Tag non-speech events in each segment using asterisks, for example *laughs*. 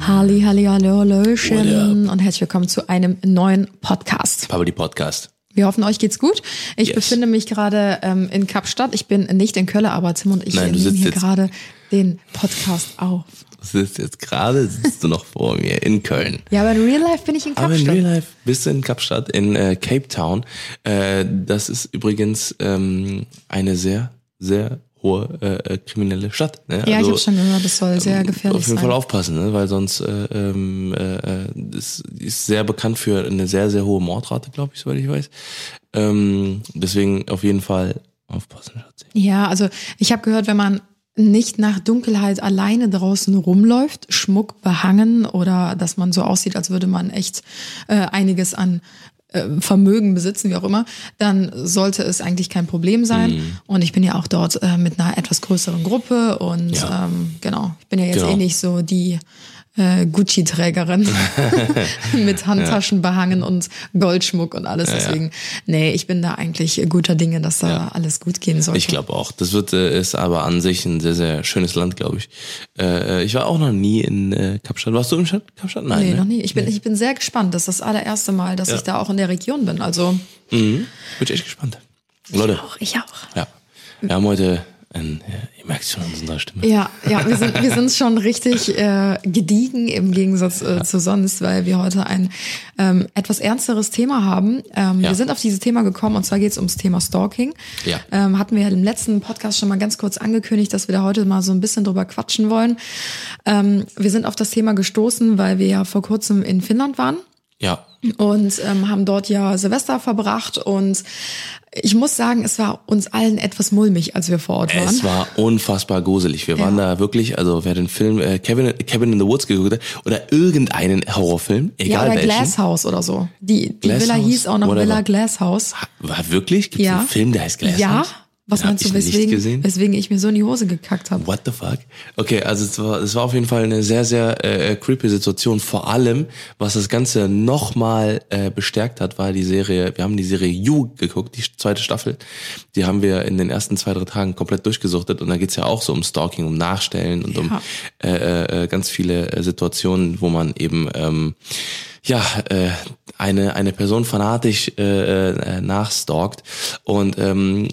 Halli, halli, hallo, hallöchen und herzlich willkommen zu einem neuen Podcast. Pablo Podcast. Wir hoffen, euch geht's gut. Ich Yes. befinde mich gerade ähm, in Kapstadt. Ich bin nicht in Köln, aber Tim und ich Nein, nehmen hier gerade den Podcast auf. Du sitzt jetzt gerade, sitzt du noch vor mir in Köln. Ja, aber in Real Life bin ich in Aber in Kapstadt. Real Life bist du in Kapstadt, in äh, Cape Town. Äh, das ist übrigens ähm, eine sehr, sehr hohe äh, äh, kriminelle Stadt. Ne? ja, ich Also, habe schon gehört, das soll sehr gefährlich Auf jeden sein. Fall aufpassen, ne? weil sonst äh, ähm, äh, äh, das ist sehr bekannt für eine sehr, sehr hohe Mordrate, glaube ich, soweit ich weiß. Ähm, deswegen auf jeden Fall aufpassen, Schatzi. Ja, also ich habe gehört, wenn man nicht nach Dunkelheit alleine draußen rumläuft, Schmuck behangen oder dass man so aussieht, als würde man echt äh, einiges an äh, Vermögen besitzen, wie auch immer, dann sollte es eigentlich kein Problem sein. Mhm. Und ich bin ja auch dort äh, mit einer etwas größeren Gruppe und Ja. ähm, genau, ich bin ja jetzt Genau. eh nicht so die äh, Gucci-Trägerin *laughs* *laughs* mit Handtaschen behangen und Goldschmuck und alles. Deswegen, nee, ich bin da eigentlich guter Dinge, dass da Ja. alles gut gehen sollte. Ich glaube auch. Das wird äh, ist aber an sich ein sehr, sehr schönes Land, glaube ich. Äh, ich war auch noch nie in äh, Kapstadt. Warst du in Stadt, Kapstadt? Nein. Nee, ne? noch nie. Ich bin, ich bin sehr gespannt. Das ist das allererste Mal, dass Ja. ich da auch in der Region bin. Also Mhm. Bin ich echt gespannt. Leute, auch, ich auch. ja. Wir haben heute ein, ja, ihr merkt schon an unserer Stimme. Ja, ja, wir sind, wir sind schon richtig äh, gediegen im Gegensatz äh, zu sonst, weil wir heute ein ähm, etwas ernsteres Thema haben. Ähm, Ja. Wir sind auf dieses Thema gekommen und zwar geht es ums Thema Stalking. Ja. Ähm, hatten wir ja im letzten Podcast schon mal ganz kurz angekündigt, dass wir da heute mal so ein bisschen drüber quatschen wollen. Ähm, wir sind auf das Thema gestoßen, weil wir ja vor kurzem in Finnland waren. Ja. und ähm, haben dort ja Silvester verbracht und ich muss sagen, es war uns allen etwas mulmig, als wir vor Ort waren. Es war unfassbar gruselig. Wir waren Ja. da wirklich, also wer den Film äh, Kevin, Kevin in the Woods geguckt hat oder irgendeinen Horrorfilm, ja, egal oder welchen. Glasshouse oder so. Die, die Glass Villa House, hieß auch noch whatever. Villa Glasshouse. War wirklich? Gibt's Ja. einen Film, der heißt Glass Ja? House? Was meinst du, weswegen, weswegen ich mir so in die Hose gekackt habe? What the fuck? Okay, also es war, es war auf jeden Fall eine sehr, sehr äh, creepy Situation. Vor allem, was das Ganze nochmal äh, bestärkt hat, war die Serie, wir haben die Serie You geguckt, die zweite Staffel. Die haben wir in den ersten zwei, drei Tagen komplett durchgesuchtet. Und da geht's ja auch so um Stalking, um Nachstellen und um Ja. äh, äh, ganz viele äh, Situationen, wo man eben ähm, ja äh, eine eine Person fanatisch äh, äh, nachstalkt und ähm,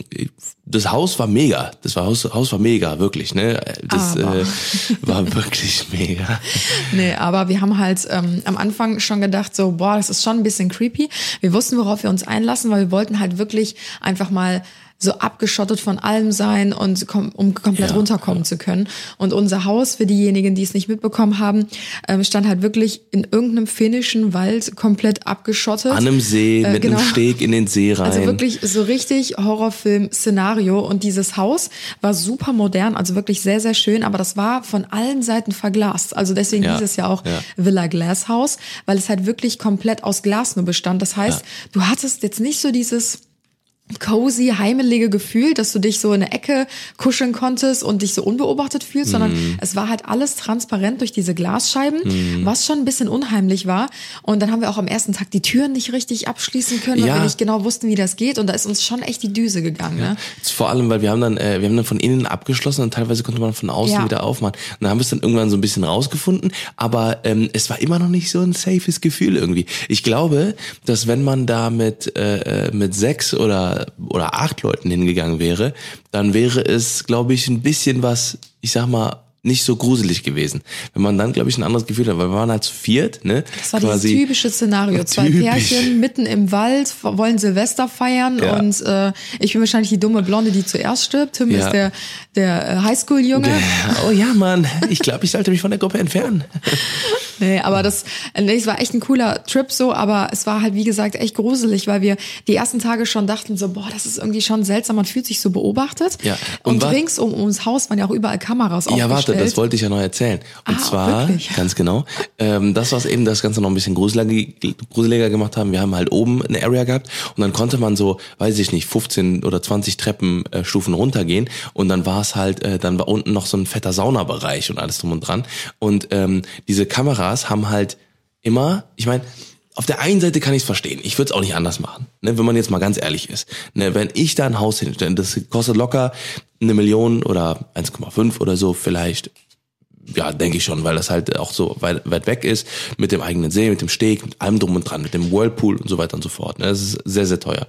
das Haus war mega das war Haus, Haus war mega wirklich ne das Aber. äh, war wirklich *laughs* mega Nee, aber wir haben halt ähm, am Anfang schon gedacht, so, boah, das ist schon ein bisschen creepy. Wir wussten, worauf wir uns einlassen, weil wir wollten halt wirklich einfach mal so abgeschottet von allem sein und kom um komplett Ja, runterkommen zu können. Und unser Haus, für diejenigen, die es nicht mitbekommen haben, ähm, stand halt wirklich in irgendeinem finnischen Wald komplett abgeschottet. an einem See Äh, mit genau. einem Steg in den See rein Also wirklich so richtig Horrorfilm-Szenario. Und dieses Haus war super modern, also wirklich sehr, sehr schön, aber das war von allen Seiten verglast. Also deswegen Ja, hieß es ja auch ja. Villa Glass House, weil es halt wirklich komplett aus Glas nur bestand. Das heißt, du hattest jetzt nicht so dieses cozy, heimelige Gefühl, dass du dich so in eine Ecke kuscheln konntest und dich so unbeobachtet fühlst, sondern Mhm. es war halt alles transparent durch diese Glasscheiben, was schon ein bisschen unheimlich war. Und dann haben wir auch am ersten Tag die Türen nicht richtig abschließen können, weil Ja. wir nicht genau wussten, wie das geht. Und da ist uns schon echt die Düse gegangen. Ne? Vor allem, weil wir haben dann, äh, wir haben dann von innen abgeschlossen und teilweise konnte man von außen Ja. wieder aufmachen. Und dann haben wir es dann irgendwann so ein bisschen rausgefunden, aber ähm, es war immer noch nicht so ein safes Gefühl irgendwie. Ich glaube, dass wenn man da mit, äh, äh, mit sechs oder, oder acht Leuten hingegangen wäre, dann wäre es, glaube ich, ein bisschen was, ich sag mal, nicht so gruselig gewesen. Wenn man dann, glaube ich, ein anderes Gefühl hat, weil wir waren halt zu viert, ne? Das war dieses typische Szenario. *laughs* Zwei Typisch. Pärchen mitten im Wald wollen Silvester feiern Ja. und äh, ich bin wahrscheinlich die dumme Blonde, die zuerst stirbt. Tim Ja. ist der, der äh, Highschool-Junge. Oh ja, Mann, ich glaube, ich sollte mich von der Gruppe entfernen. *laughs* Nee, aber das, nee, es war echt ein cooler Trip so, aber es war halt, wie gesagt, echt gruselig, weil wir die ersten Tage schon dachten so, boah, das ist irgendwie schon seltsam, man fühlt sich so beobachtet. Ja. Und, Und rings um ums Haus waren ja auch überall Kameras Ja, warte, aufgestellt. das wollte ich ja noch erzählen. Und Ah, zwar, wirklich? ganz genau, ähm, das, was eben das Ganze noch ein bisschen gruseliger, gruseliger gemacht haben, wir haben halt oben eine Area gehabt und dann konnte man so, weiß ich nicht, 15 oder 20 Treppenstufen äh, runtergehen und dann war es halt, äh, dann war unten noch so ein fetter Saunabereich und alles drum und dran. Und ähm, diese Kameras haben halt immer, ich meine, auf der einen Seite kann ich es verstehen. Ich würde es auch nicht anders machen, ne, wenn man jetzt mal ganz ehrlich ist. Ne, wenn ich da ein Haus hinstelle, das kostet locker eine Million oder 1,5 oder so vielleicht. Ja, denke ich schon, weil das halt auch so weit, weit weg ist, mit dem eigenen See, mit dem Steg, mit allem drum und dran, mit dem Whirlpool und so weiter und so fort. Ne? Das ist sehr, sehr teuer.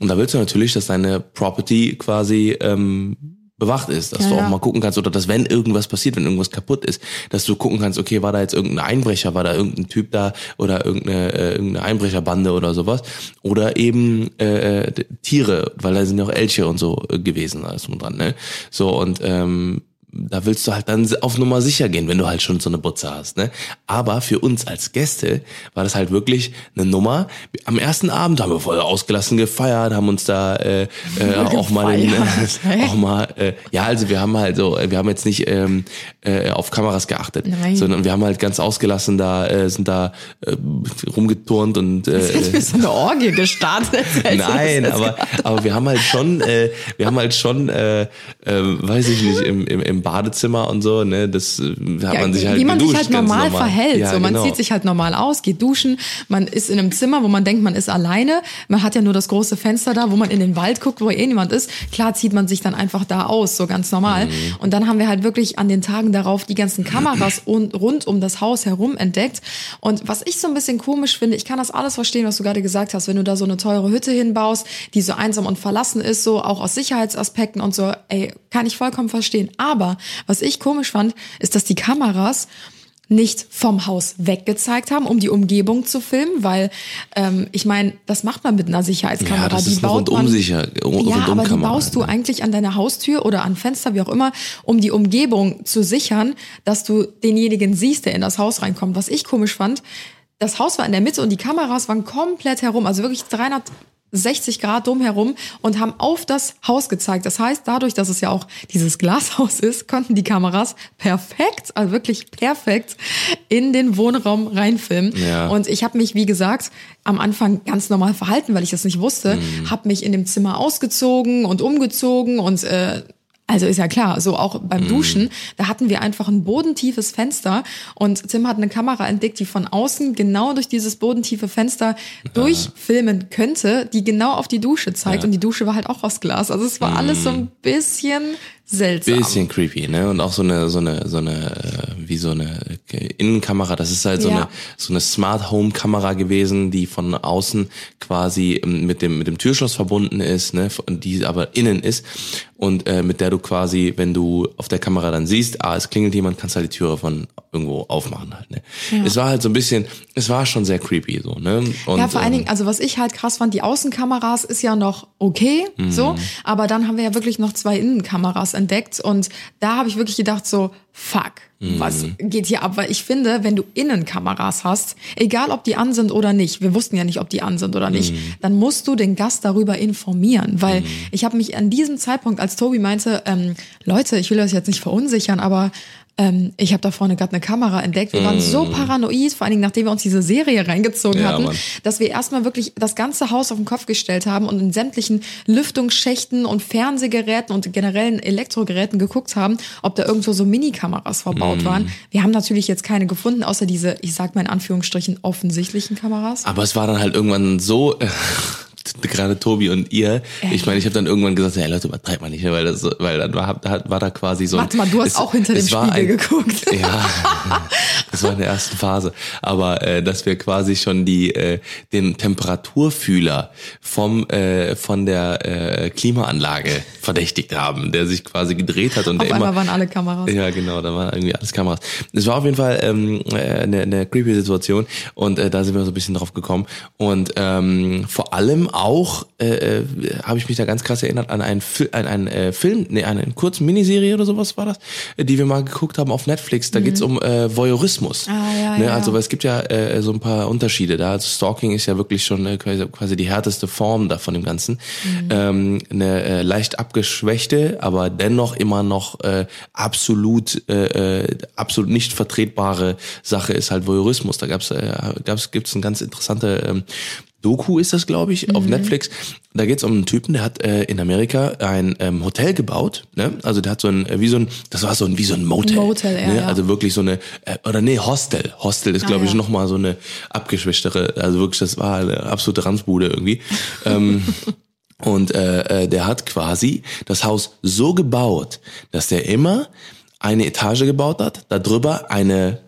Und da willst du natürlich, dass deine Property quasi ähm, bewacht ist, dass Ja, du auch ja. mal gucken kannst oder dass wenn irgendwas passiert, wenn irgendwas kaputt ist, dass du gucken kannst, okay, war da jetzt irgendein Einbrecher, war da irgendein Typ da oder irgendeine, äh, irgendeine Einbrecherbande oder sowas oder eben äh, äh, Tiere, weil da sind ja auch Elche und so äh, gewesen, alles drum und dran, ne? So und ähm, da willst du halt dann auf Nummer sicher gehen, wenn du halt schon so eine Butze hast, ne? Aber für uns als Gäste war das halt wirklich eine Nummer. Am ersten Abend haben wir voll ausgelassen gefeiert, haben uns da äh, äh, *laughs* auch mal den, Gefeiert, hä? *laughs* auch mal äh, ja, also wir haben halt so, wir haben jetzt nicht ähm, äh, auf Kameras geachtet, Nein. sondern wir haben halt ganz ausgelassen da äh, sind da äh, rumgeturnt und äh, ich mir so eine Orgie gestartet. *laughs* Nein, das aber, aber wir haben halt schon, äh, wir haben halt schon, äh, äh, weiß ich nicht, im, im, im Badezimmer und so, ne, das äh, hat Ja, man sich halt wie man geduscht, sich halt ganz normal, verhält. Ja, so, man genau. zieht sich halt normal aus, geht duschen, man ist in einem Zimmer, wo man denkt, man ist alleine. Man hat ja nur das große Fenster da, wo man in den Wald guckt, wo eh niemand ist. Klar zieht man sich dann einfach da aus, so ganz normal. Mhm. Und dann haben wir halt wirklich an den Tagen darauf die ganzen Kameras *clears throat* und rund um das Haus herum entdeckt. Und was ich so ein bisschen komisch finde, ich kann das alles verstehen, was du gerade gesagt hast, wenn du da so eine teure Hütte hinbaust, die so einsam und verlassen ist, so auch aus Sicherheitsaspekten und so, ey, kann ich vollkommen verstehen. Aber was ich komisch fand, ist, dass die Kameras nicht vom Haus weggezeigt haben, um die Umgebung zu filmen, weil ähm, ich meine, das macht man mit einer Sicherheitskamera. Ja, das die eine baut man, rundum-sicher- Ja, Rundumkamera, aber die baust du eigentlich an deiner Haustür oder an Fenster, wie auch immer, um die Umgebung zu sichern, dass du denjenigen siehst, der in das Haus reinkommt. Was ich komisch fand, das Haus war in der Mitte und die Kameras waren komplett herum, also wirklich 360 Grad drumherum und haben auf das Haus gezeigt. Das heißt, dadurch, dass es ja auch dieses Glashaus ist, konnten die Kameras perfekt, also wirklich perfekt in den Wohnraum reinfilmen. Ja. Und ich habe mich, wie gesagt, am Anfang ganz normal verhalten, weil ich das nicht wusste, Mhm. habe mich in dem Zimmer ausgezogen und umgezogen und äh, also ist ja klar, so auch Mhm. beim Duschen, da hatten wir einfach ein bodentiefes Fenster und Tim hat eine Kamera entdeckt, die von außen genau durch dieses bodentiefe Fenster durchfilmen könnte, die genau auf die Dusche zeigt und die Dusche war halt auch aus Glas. Also es war alles so ein bisschen seltsam. Bisschen creepy, ne? Und auch so eine, so eine, so eine, äh, wie so eine äh, Innenkamera. Das ist halt so Ja. eine, so eine Smart Home Kamera gewesen, die von außen quasi ähm, mit dem, mit dem Türschloss verbunden ist, ne? Die aber innen ist und äh, mit der du quasi, wenn du auf der Kamera dann siehst, ah, es klingelt jemand, kannst halt die Türe von irgendwo aufmachen halt, ne? Es war halt so ein bisschen, es war schon sehr creepy, so, ne? Und, ja, vor allen ähm, Dingen, also was ich halt krass fand, die Außenkameras ist ja noch okay, Mhm. so, aber dann haben wir ja wirklich noch zwei Innenkameras entdeckt und da habe ich wirklich gedacht so, fuck, Mhm. was geht hier ab? Weil ich finde, wenn du Innenkameras hast, egal ob die an sind oder nicht, wir wussten ja nicht, ob die an sind oder nicht, Mhm. dann musst du den Gast darüber informieren, weil ich habe mich an diesem Zeitpunkt, als Tobi meinte, ähm, Leute, ich will das jetzt nicht verunsichern, aber ähm, ich habe da vorne gerade eine Kamera entdeckt. Wir waren so paranoid, vor allen Dingen nachdem wir uns diese Serie reingezogen. Ja, hatten, Mann. dass wir erstmal wirklich das ganze Haus auf den Kopf gestellt haben und in sämtlichen Lüftungsschächten und Fernsehgeräten und generellen Elektrogeräten geguckt haben, ob da irgendwo so Minikameras verbaut Mhm. waren. Wir haben natürlich jetzt keine gefunden, außer diese, ich sag mal in Anführungsstrichen, offensichtlichen Kameras. Aber es war dann halt irgendwann so, äh, gerade Tobi und ihr, ich meine, ich habe dann irgendwann gesagt, hey Leute, übertreibt mal nicht, weil das, so- weil dann war, war da quasi so. ein- Warte mal, du hast es- auch hinter dem Spiegel ein- geguckt. *laughs* Ja, das war in der ersten Phase. Aber äh, dass wir quasi schon die äh, den Temperaturfühler vom äh, von der äh, Klimaanlage verdächtigt haben, der sich quasi gedreht hat und Auf der einmal immer waren alle Kameras. ja, genau, da waren irgendwie alles Kameras. Es war auf jeden Fall ähm, äh, eine, eine creepy Situation und äh, da sind wir so ein bisschen drauf gekommen. Und ähm, vor allem auch äh, äh, habe ich mich da ganz krass erinnert an einen, Fi an einen äh, Film, nee, an einen kurzen Miniserie oder sowas war das, äh, die wir mal geguckt haben auf Netflix. Da geht's um äh, Voyeurismus. Mhm. Ah, ja, ne? ja. Also weil es gibt ja äh, so ein paar Unterschiede da. Also Stalking ist ja wirklich schon äh, quasi, quasi die härteste Form da von dem Ganzen. Mhm. Ähm, eine äh, leicht abgeschwächte, aber dennoch immer noch äh, absolut äh, äh, absolut nicht vertretbare Sache ist halt Voyeurismus. Da gab's äh, gab's gibt's eine ganz interessante ähm, Doku ist das, glaube ich, Mhm. auf Netflix. Da geht's um einen Typen, der hat äh, in Amerika ein ähm, Hotel gebaut. Ne? Also der hat so ein, äh, wie so ein, das war so ein, wie so ein Motel. Motel, ja, ne? ja. Also wirklich so eine, äh, oder nee, Hostel. Hostel ist, Ah, glaube ich, ja. noch mal so eine abgeschwächtere, also wirklich, das war eine absolute Ranzbude irgendwie. *laughs* ähm, und äh, äh, der hat quasi das Haus so gebaut, dass der immer eine Etage gebaut hat, darüber eine,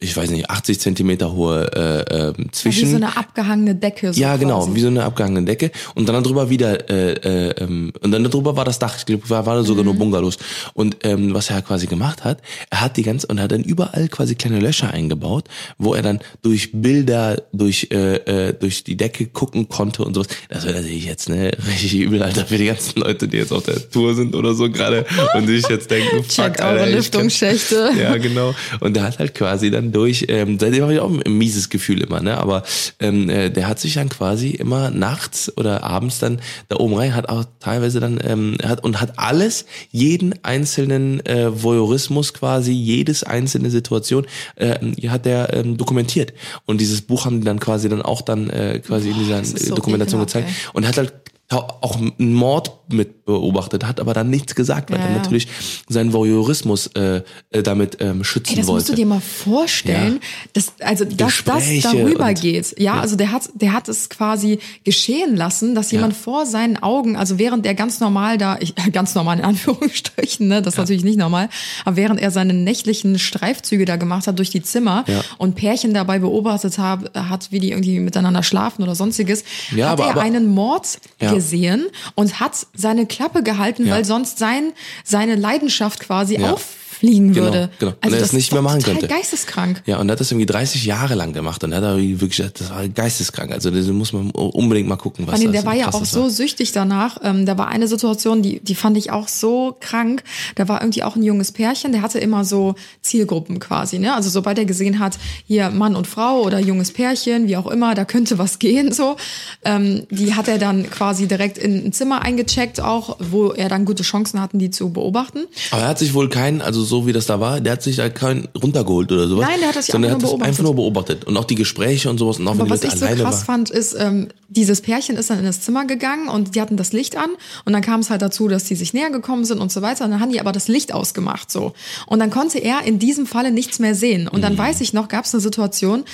ich weiß nicht, 80 Zentimeter hohe äh, äh, Wie Zwischen. so eine abgehangene Decke. So Ja, genau, quasi. wie so eine abgehangene Decke. Und dann darüber wieder, äh, äh, ähm, und dann darüber war das Dach, ich glaube, war, war sogar Mhm. nur Bungalows. Und ähm, was er quasi gemacht hat, er hat die ganze, und er hat dann überall quasi kleine Löcher eingebaut, wo er dann durch Bilder, durch, äh, äh, durch die Decke gucken konnte und sowas. Das wäre natürlich jetzt ne *laughs* richtig übel, Alter, für die ganzen Leute, die jetzt auf der Tour sind oder so gerade und sich jetzt denken, *laughs* fuck, Check Alter, eure Lüftungsschächte. *laughs* ja, genau. Und der hat halt quasi dann durch, ähm, seitdem habe ich auch ein mieses Gefühl immer, ne? Aber ähm, äh, der hat sich dann quasi immer nachts oder abends dann da oben rein, hat auch teilweise dann ähm, hat und hat alles, jeden einzelnen äh, Voyeurismus quasi, jedes einzelne Situation, äh, hat der ähm, dokumentiert. Und dieses Buch haben die dann quasi dann auch dann äh, quasi in dieser so Dokumentation gezeigt. Und hat halt auch einen Mord mit beobachtet, hat aber dann nichts gesagt, weil Ja, er ja. natürlich seinen Voyeurismus äh, äh, damit ähm, schützen Ey, das musst wollte. du dir mal vorstellen, dass, also, dass das darüber und- geht. Ja, also der hat, der hat es quasi geschehen lassen, dass jemand vor seinen Augen, also während er ganz normal da, ich, *laughs* ganz normal in Anführungsstrichen, ne, das ist natürlich nicht normal, aber während er seine nächtlichen Streifzüge da gemacht hat durch die Zimmer Ja. und Pärchen dabei beobachtet hab, hat, wie die irgendwie miteinander schlafen oder sonstiges, Ja, hat aber- er aber- einen Mord Ja. Gesehen und hat seine Klappe gehalten, weil sonst sein, seine Leidenschaft quasi Ja. Auffliegen Genau, würde. genau. Und Also er das es nicht mehr machen total könnte. geisteskrank. Ja, und er hat das irgendwie 30 Jahre lang gemacht und er hat wirklich gesagt, das war geisteskrank. Also das muss man unbedingt mal gucken, was Vor allem, das der war ja auch so süchtig danach. Ähm, da war eine Situation, die, die fand ich auch so krank. Da war irgendwie auch ein junges Pärchen, der hatte immer so Zielgruppen quasi. Ne? Also sobald er gesehen hat, hier Mann und Frau oder junges Pärchen, wie auch immer, da könnte was gehen so. Ähm, die hat er dann quasi direkt in ein Zimmer eingecheckt, auch wo er dann gute Chancen hatten, die zu beobachten. Aber er hat sich wohl keinen, also so wie das da war, der hat sich da keinen runtergeholt oder sowas. Nein, der hat das ja sondern einfach er hat nur das einfach nur beobachtet. Und auch die Gespräche und sowas und auch Aber wenn die was Leute ich so krass waren. fand, ist, ähm, dieses Pärchen ist dann in das Zimmer gegangen und die hatten das Licht an und dann kam es halt dazu, dass die sich näher gekommen sind und so weiter. Und dann haben die aber das Licht ausgemacht so. Und dann konnte er in diesem Falle nichts mehr sehen. Und Mhm. dann weiß ich noch, gab es eine Situation,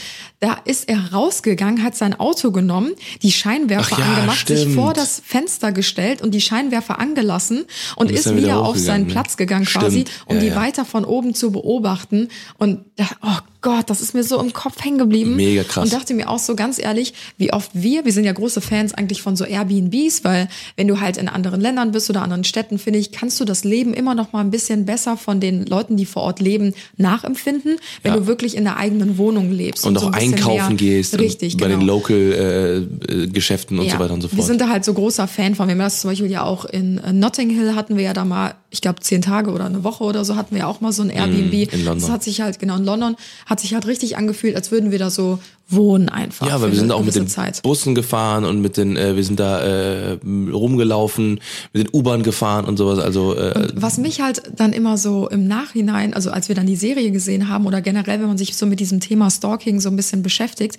da ist er rausgegangen, hat sein Auto genommen, die Scheinwerfer ja, angemacht, sich stimmt. vor das Fenster gestellt und die Scheinwerfer angelassen und, ist ist wieder wieder auf seinen ne? Platz gegangen Stimmt. quasi, um Ja, die ja. Weiter von oben zu beobachten. Und oh Gott, das ist mir so im Kopf hängen geblieben. Mega krass. Und dachte mir auch so ganz ehrlich, wie oft wir, wir sind ja große Fans eigentlich von so Airbnbs, weil wenn du halt in anderen Ländern bist oder anderen Städten, finde ich, kannst du das Leben immer noch mal ein bisschen besser von den Leuten, die vor Ort leben, nachempfinden, wenn Ja. du wirklich in der eigenen Wohnung lebst. Und so auch bisschen einkaufen gehst Richtig, und bei genau. den Local-Geschäften und so weiter und so fort. Wir sind da halt so großer Fan von. Wir haben das zum Beispiel ja auch in äh, Notting Hill hatten wir ja da mal, ich glaube zehn Tage oder eine Woche oder so hatten wir ja auch mal so ein Airbnb. Mm, in London. Das hat sich halt, genau, in London hat sich halt richtig angefühlt, als würden wir da so wohnen einfach. Ja, weil wir sind auch mit den Zeit. Bussen gefahren und mit den, äh, wir sind da äh, rumgelaufen, mit den U-Bahn gefahren und sowas. Also äh, Was mich halt dann immer so im Nachhinein, also als wir dann die Serie gesehen haben oder generell, wenn man sich so mit diesem Thema Stalking so ein bisschen beschäftigt,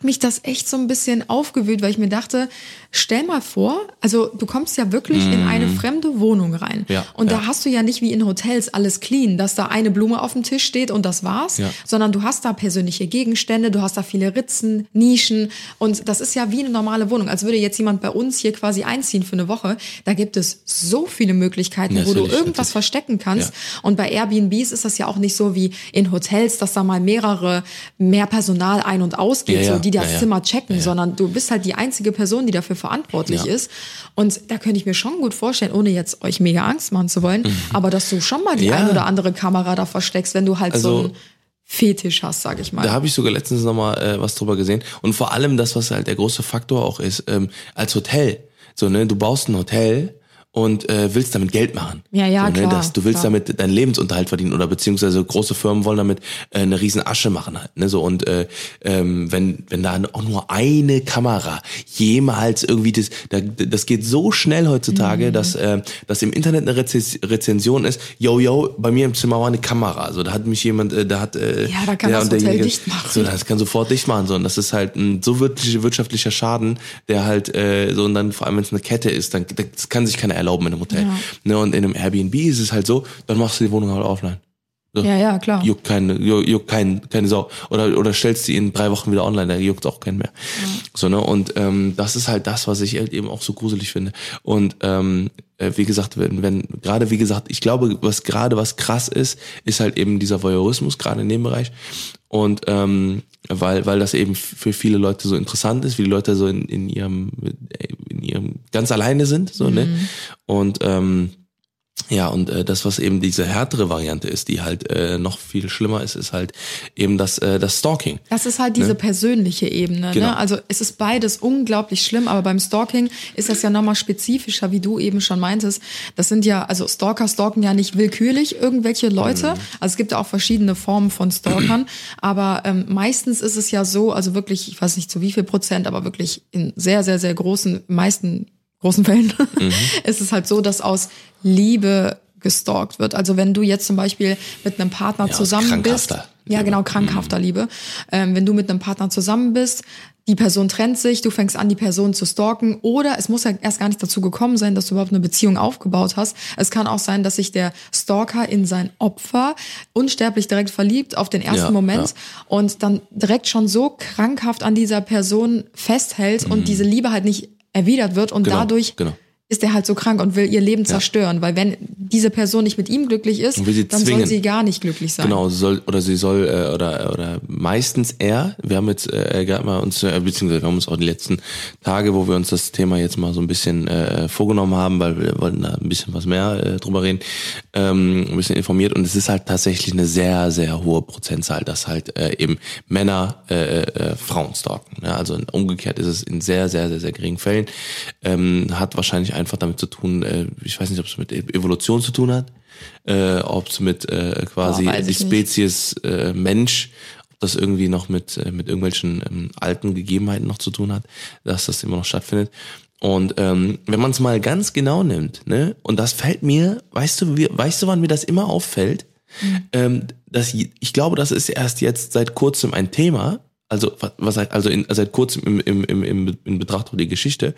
hat mich das echt so ein bisschen aufgewühlt, weil ich mir dachte, stell mal vor, also du kommst ja wirklich in eine fremde Wohnung rein. Mhm. Ja, und da ja. hast du ja nicht wie in Hotels alles clean, dass da eine Blume auf dem Tisch steht und das war's, Ja. sondern du hast da persönliche Gegenstände, du hast da viele Ritzen, Nischen und das ist ja wie eine normale Wohnung. Als würde jetzt jemand bei uns hier quasi einziehen für eine Woche. Da gibt es so viele Möglichkeiten, wo du Natürlich, irgendwas natürlich. verstecken kannst. Und bei Airbnbs ist das ja auch nicht so wie in Hotels, dass da mal mehrere, mehr Personal ein- und ausgeht, so, die das Ja. Zimmer checken, Ja, sondern du bist halt die einzige Person, die dafür verantwortlich ist. Und da könnte ich mir schon gut vorstellen, ohne jetzt euch mega Angst machen zu wollen, aber dass du schon mal die Mhm. Ein oder andere Kamera da versteckst, wenn du halt so Also- einen Fetisch hast, sag ich mal. Da habe ich sogar letztens nochmal äh, was drüber gesehen. Und vor allem das, was halt der große Faktor auch ist, ähm, als Hotel. So, ne, du baust ein Hotel und äh, willst damit Geld machen. Ja, ja, so, ne? klar, Dass du willst klar. damit deinen Lebensunterhalt verdienen oder beziehungsweise große Firmen wollen damit äh, eine riesen Asche machen halt. Ne? So und äh, ähm, wenn wenn da auch nur eine Kamera jemals irgendwie das da, das geht so schnell heutzutage, Mhm. dass äh, dass im Internet eine Rezes Rezension ist. Yo yo, bei mir im Zimmer war eine Kamera. Also da hat mich jemand, äh, da hat äh, Ja, da kann der das und derjenige- dicht machen. So, das kann sofort dicht machen. So und das ist halt ein so wirtschaftlicher, wirtschaftlicher Schaden, der halt äh, so und dann vor allem wenn es eine Kette ist, dann das kann sich keiner erlauben in einem Hotel. Ja. Ne, und in einem Airbnb ist es halt so, dann machst du die Wohnung halt offline. So. Ja, ja, klar. Juckt keine, ju- juckt kein, keine Sau. Oder, oder stellst die in drei Wochen wieder online, da juckt auch keinen mehr. So, ne? Und ähm, das ist halt das, was ich halt eben auch so gruselig finde. Und ähm, äh, wie gesagt, wenn, wenn gerade wie gesagt, ich glaube, was gerade was krass ist, ist halt eben dieser Voyeurismus, gerade in dem Bereich. Und ähm, weil, weil das eben für viele Leute so interessant ist, wie die Leute so in, in ihrem, in ihrem ganz alleine sind, so, ne? Und ähm, ja, und äh, das, was eben diese härtere Variante ist, die halt äh, noch viel schlimmer ist, ist halt eben das, äh, das Stalking. Das ist halt diese Ne? persönliche Ebene. Genau. Ne? Also es ist beides unglaublich schlimm, aber beim Stalking ist das ja nochmal spezifischer, wie du eben schon meintest. Das sind ja, also Stalker stalken ja nicht willkürlich irgendwelche Leute. Mhm. Also es gibt ja auch verschiedene Formen von Stalkern. aber ähm, meistens ist es ja so, also wirklich, ich weiß nicht zu wie viel Prozent, aber wirklich in sehr, sehr, sehr großen, meisten großen Fällen *laughs* Mhm. ist es halt so, dass aus Liebe gestalkt wird. Also wenn du jetzt zum Beispiel mit einem Partner Ja, zusammen bist, ja genau krankhafter Liebe, ähm, wenn du mit einem Partner zusammen bist, die Person trennt sich, du fängst an, die Person zu stalken oder es muss ja erst gar nicht dazu gekommen sein, dass du überhaupt eine Beziehung aufgebaut hast. Es kann auch sein, dass sich der Stalker in sein Opfer unsterblich direkt verliebt auf den ersten Ja, Moment ja. und dann direkt schon so krankhaft an dieser Person festhält und diese Liebe halt nicht erwidert wird und. Genau, dadurch genau. Ist er halt so krank und will ihr Leben zerstören, weil wenn diese Person nicht mit ihm glücklich ist, dann soll zwingen. sie gar nicht glücklich sein. Genau, soll oder sie soll äh, oder oder meistens er. Wir haben jetzt äh, gerade mal uns äh, beziehungsweise wir haben uns auch die letzten Tage, wo wir uns das Thema jetzt mal so ein bisschen äh, vorgenommen haben, weil wir wollten da ein bisschen was mehr äh, drüber reden, ähm, ein bisschen informiert und es ist halt tatsächlich eine sehr sehr hohe Prozentzahl, dass halt äh, eben Männer äh, äh, Frauen stalken. Ja? Also umgekehrt ist es in sehr sehr sehr sehr geringen Fällen. Ähm, hat wahrscheinlich einfach damit zu tun. Äh, ich weiß nicht, ob es mit E- Evolution zu tun hat äh, ob es mit äh, quasi weiß die. Spezies äh, Mensch, ob das irgendwie noch mit, äh, mit irgendwelchen ähm, alten Gegebenheiten noch zu tun hat, dass das immer noch stattfindet. Und ähm, wenn man es mal ganz genau nimmt, ne, und das fällt mir, weißt du, wie, weißt du, wann mir das immer auffällt? Ähm, dass ich, ich glaube, das ist erst jetzt seit kurzem ein Thema, also was- also in, seit kurzem im, im, im, im, in Betrachtung die Geschichte,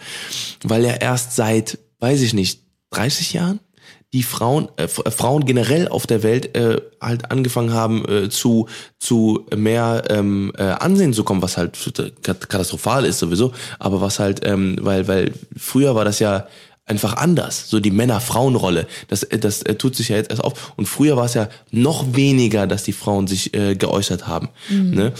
weil ja erst seit, weiß ich nicht, 30 Jahren die Frauen, äh, äh, Frauen generell auf der Welt äh, halt angefangen haben äh, zu zu mehr ähm, äh, Ansehen zu kommen, was halt kat- katastrophal ist sowieso, aber was halt, ähm, weil weil früher war das ja einfach anders, so die Männer-Frauen-Rolle. Das äh, das äh, tut sich ja jetzt erst auf und früher war es ja noch weniger, dass die Frauen sich äh, geäußert haben. Ne?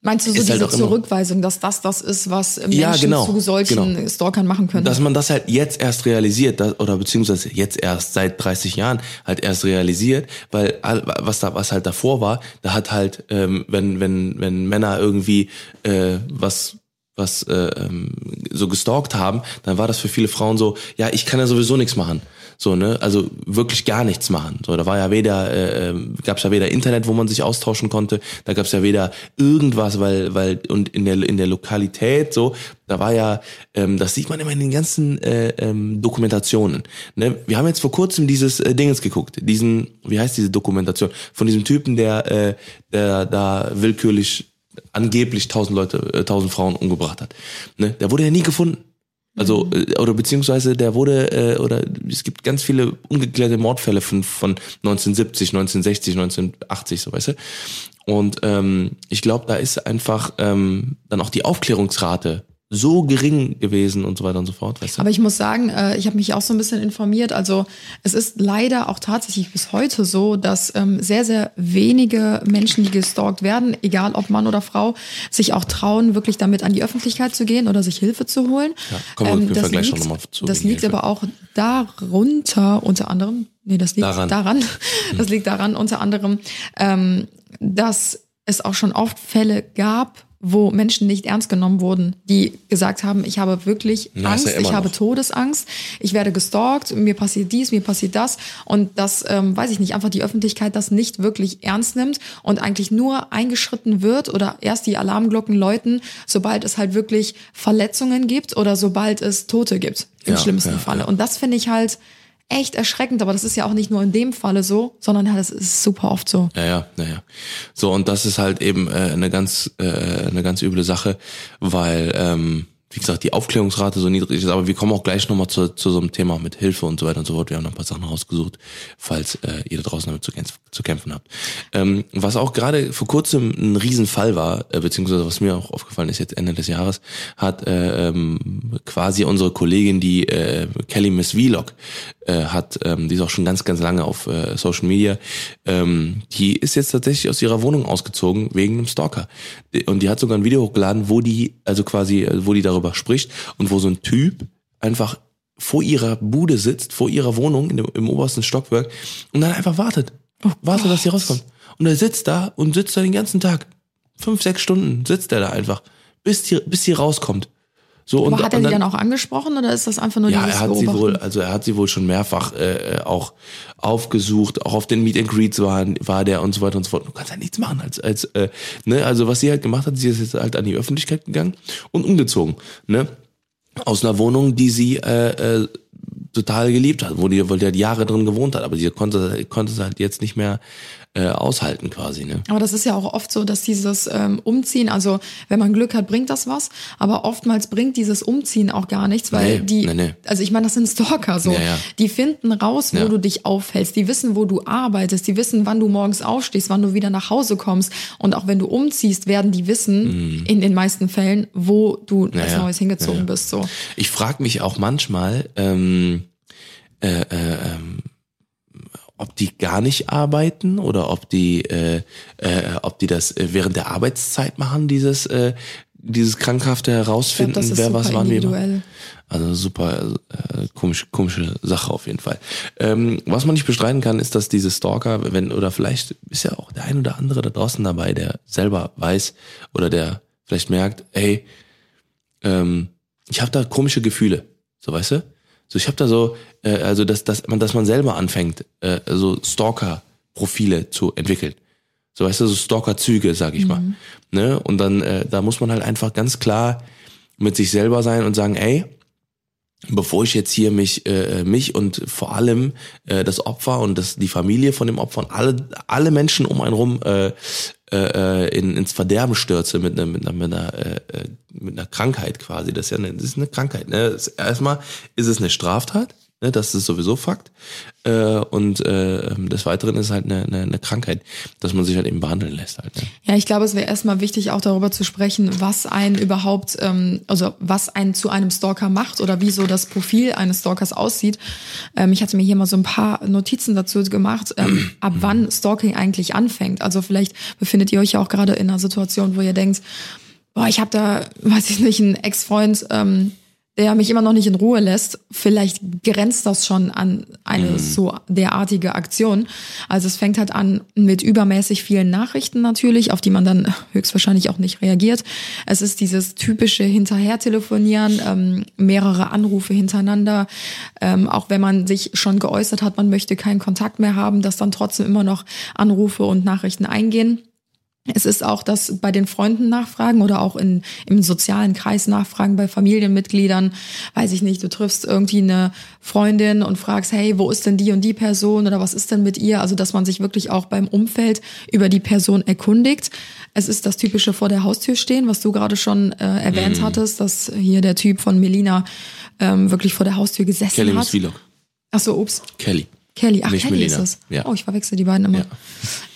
Meinst du so halt diese immer- Zurückweisung, dass das das ist, was Menschen Ja, genau, zu solchen genau. Stalkern machen können? dass man das halt jetzt erst realisiert, dass, oder beziehungsweise jetzt erst seit 30 Jahren halt erst realisiert, weil was da was halt davor war, da hat halt ähm, wenn wenn wenn Männer irgendwie äh, was was äh, ähm, so gestalkt haben, dann war das für viele Frauen so, ja, ich kann ja sowieso nichts machen. So, ne? Also wirklich gar nichts machen. So, da war ja weder, äh, gab es ja weder Internet, wo man sich austauschen konnte, da gab es ja weder irgendwas, weil, weil, und in der in der Lokalität so, da war ja, ähm, das sieht man immer in den ganzen äh, ähm, Dokumentationen. Ne? Wir haben jetzt vor kurzem dieses äh, Dingens geguckt, diesen, wie heißt diese Dokumentation? Von diesem Typen, der, äh, der da willkürlich angeblich tausend Leute, äh, tausend Frauen umgebracht hat. Ne? Der wurde ja nie gefunden. Also, äh, oder beziehungsweise der wurde, äh, oder es gibt ganz viele ungeklärte Mordfälle von, von 1970, 1960, 1980, so weißt du. Und ähm, ich glaube, da ist einfach ähm, dann auch die Aufklärungsrate so gering gewesen und so weiter und so fort, weißt du? Aber ich muss sagen, äh, ich habe mich auch so ein bisschen informiert. Also es ist leider auch tatsächlich bis heute so, dass ähm, sehr, sehr wenige Menschen, die gestalkt werden, egal ob Mann oder Frau, sich auch trauen, wirklich damit an die Öffentlichkeit zu gehen oder sich Hilfe zu holen. Ähm, Ja, kommen wir Fall gleich liegt, noch mal zu Das liegt Hilfe. aber auch darunter, unter anderem, nee, das liegt Daran. daran, *laughs* das liegt daran unter anderem, ähm, dass es auch schon oft Fälle gab, wo Menschen nicht ernst genommen wurden, die gesagt haben, ich habe wirklich Na, Angst, ja ich habe noch. Todesangst, ich werde gestalkt, mir passiert dies, mir passiert das und das, ähm, weiß ich nicht, einfach die Öffentlichkeit das nicht wirklich ernst nimmt und eigentlich nur eingeschritten wird oder erst die Alarmglocken läuten, sobald es halt wirklich Verletzungen gibt oder sobald es Tote gibt, im Ja, schlimmsten ja, Falle. Und das finde ich halt echt erschreckend, aber das ist ja auch nicht nur in dem Falle so, sondern ja, das ist super oft so. Ja, ja, ja, ja. So, und das ist halt eben äh, eine ganz, äh, eine ganz üble Sache, weil, ähm, wie gesagt, die Aufklärungsrate so niedrig ist, aber wir kommen auch gleich nochmal zu, zu so einem Thema mit Hilfe und so weiter und so fort. Wir haben noch ein paar Sachen rausgesucht, falls äh, ihr da draußen damit zu, zu kämpfen habt. Ähm, was auch gerade vor kurzem ein Riesenfall war, äh, beziehungsweise was mir auch aufgefallen ist jetzt Ende des Jahres, hat äh, ähm, quasi unsere Kollegin, die äh, Kelly Miss Vlog, äh, hat, ähm, die ist auch schon ganz, ganz lange auf äh, Social Media, ähm, die ist jetzt tatsächlich aus ihrer Wohnung ausgezogen wegen einem Stalker. Und die hat sogar ein Video hochgeladen, wo die, also quasi, äh, wo die darüber spricht und wo so ein Typ einfach vor ihrer Bude sitzt, vor ihrer Wohnung dem, im obersten Stockwerk und dann einfach wartet. wartet, dass sie rauskommt. Und er sitzt da und sitzt da den ganzen Tag. Fünf, sechs Stunden sitzt er da einfach, bis die, bis sie rauskommt. So, und, Aber hat er und die dann auch angesprochen oder ist das einfach nur ja, er hat sie wohl, also er hat sie wohl schon mehrfach äh, auch aufgesucht, auch auf den Meet and Greets war, war der und so weiter und so fort. Du kannst ja nichts machen als, als äh, ne, also was sie halt gemacht hat, sie ist jetzt halt an die Öffentlichkeit gegangen und umgezogen, ne, aus einer Wohnung, die sie äh, äh, total geliebt hat, wo die, wo die halt Jahre drin gewohnt hat, aber sie konnte, konnte es halt jetzt nicht mehr äh, aushalten quasi, ne. Aber das ist ja auch oft so, dass dieses ähm, Umziehen, also wenn man Glück hat, bringt das was, aber oftmals bringt dieses Umziehen auch gar nichts, weil Nee, die, nee, nee. also ich meine, das sind Stalker so, Ja, ja. die finden raus, wo Ja. du dich aufhältst, die wissen, wo du arbeitest, die wissen, wann du morgens aufstehst, wann du wieder nach Hause kommst und auch wenn du umziehst, werden die wissen, in den meisten Fällen, wo du als Mhm. Neues hingezogen bist, so. Ich frage mich auch manchmal, ähm, äh, äh, ähm, ob die gar nicht arbeiten oder ob die, äh, äh, ob die das äh, während der Arbeitszeit machen, dieses, äh, dieses krankhafte herausfinden, ist wer was wann wie. Also super äh, komisch, komische Sache auf jeden Fall. Ähm, was man nicht bestreiten kann, ist, dass diese Stalker, wenn oder vielleicht ist ja auch der ein oder andere da draußen dabei, der selber weiß oder der vielleicht merkt, ey, ähm, ich habe da komische Gefühle, so weißt du? So ich habe da so, äh, also dass, dass man, dass man selber anfängt, äh, so Stalker-Profile zu entwickeln. So weißt du, so Stalker-Züge, sag ich mal. Ne? Und dann, äh, da muss man halt einfach ganz klar mit sich selber sein und sagen, ey, bevor ich jetzt hier mich äh, mich und vor allem äh, das Opfer und das die Familie von dem Opfer und alle alle Menschen um einen rum äh, äh, in, ins Verderben stürze mit einer mit einer mit einer, äh, äh, mit einer Krankheit quasi. Das ist ja eine, das ist eine Krankheit ne? Erstmal ist es eine Straftat ne das ist sowieso Fakt äh, und äh, des Weiteren ist halt eine, eine, eine Krankheit dass man sich halt eben behandeln lässt halt ne? Ja, ich glaube, es wäre erstmal wichtig, auch darüber zu sprechen, was einen überhaupt, ähm, also was einen zu einem Stalker macht oder wie so das Profil eines Stalkers aussieht. Ähm, ich hatte mir hier mal so ein paar Notizen dazu gemacht, ähm, *clears throat* ab wann Stalking eigentlich anfängt. Also vielleicht befindet ihr euch ja auch gerade in einer Situation, wo ihr denkt, boah, ich habe da, weiß ich nicht, einen Ex-Freund, ähm, der mich immer noch nicht in Ruhe lässt, vielleicht grenzt das schon an eine so derartige Aktion. Also es fängt halt an mit übermäßig vielen Nachrichten natürlich, auf die man dann höchstwahrscheinlich auch nicht reagiert. Es ist dieses typische Hinterhertelefonieren, ähm, mehrere Anrufe hintereinander, ähm, auch wenn man sich schon geäußert hat, man möchte keinen Kontakt mehr haben, dass dann trotzdem immer noch Anrufe und Nachrichten eingehen. Es ist auch das bei den Freunden nachfragen oder auch in, im sozialen Kreis nachfragen bei Familienmitgliedern. Weiß ich nicht, du triffst irgendwie eine Freundin und fragst, hey, wo ist denn die und die Person oder was ist denn mit ihr? Also, dass man sich wirklich auch beim Umfeld über die Person erkundigt. Es ist das typische vor der Haustür stehen, was du gerade schon äh, erwähnt hattest, dass hier der Typ von Melina ähm, wirklich vor der Haustür gesessen Kelly hat. Vlog Ach so, ups. Kelly Kelly, ach, Nicht Kelly Melina. ist es. Ja. Oh, ich verwechsel die beiden immer. Ja.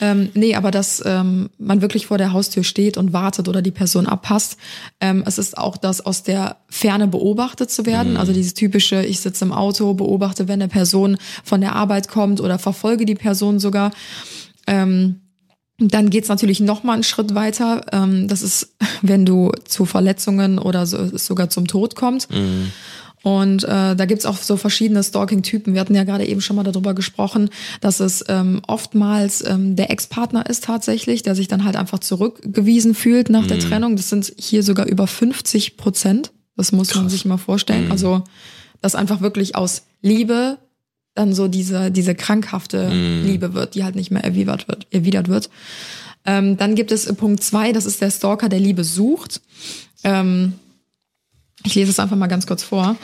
Ähm, nee, aber dass ähm, man wirklich vor der Haustür steht und wartet oder die Person abpasst. Ähm, es ist auch das aus der Ferne beobachtet zu werden. Also dieses typische, ich sitze im Auto, beobachte, wenn eine Person von der Arbeit kommt oder verfolge die Person sogar. Ähm, dann geht's natürlich noch mal einen Schritt weiter. Ähm, das ist, *laughs* wenn du zu Verletzungen oder so, es sogar zum Tod kommt. Und äh, da gibt's auch so verschiedene Stalking-Typen. Wir hatten ja gerade eben schon mal darüber gesprochen, dass es ähm, oftmals ähm, der Ex-Partner ist tatsächlich, der sich dann halt einfach zurückgewiesen fühlt nach der Trennung. Das sind hier sogar über 50 Prozent. Das muss man sich mal vorstellen. Also dass einfach wirklich aus Liebe dann so diese, diese krankhafte Liebe wird, die halt nicht mehr erwidert wird. Erwidert wird. Ähm, dann gibt es Punkt zwei, das ist der Stalker, der Liebe sucht. Ähm, ich lese es einfach mal ganz kurz vor.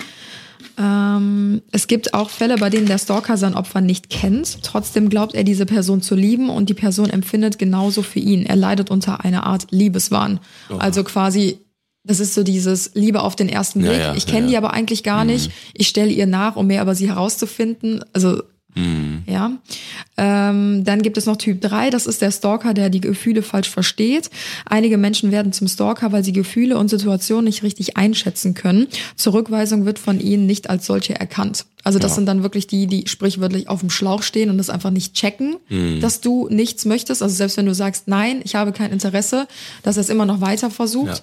Ähm, es gibt auch Fälle, bei denen der Stalker sein Opfer nicht kennt. Trotzdem glaubt er, diese Person zu lieben und die Person empfindet genauso für ihn. Er leidet unter einer Art Liebeswahn. Also quasi, das ist so dieses Liebe auf den ersten Ja, Blick. ja, ich kenne ja, die ja. aber eigentlich gar nicht. Ich stelle ihr nach, um mehr über sie herauszufinden. Also ja. Ähm, dann gibt es noch Typ 3, das ist der Stalker, der die Gefühle falsch versteht. Einige Menschen werden zum Stalker, weil sie Gefühle und Situationen nicht richtig einschätzen können. Zurückweisung wird von ihnen nicht als solche erkannt. Also das Ja. sind dann wirklich die, die sprichwörtlich auf dem Schlauch stehen und das einfach nicht checken, dass du nichts möchtest. Also selbst wenn du sagst, nein, ich habe kein Interesse, dass er es immer noch weiter versucht. Ja.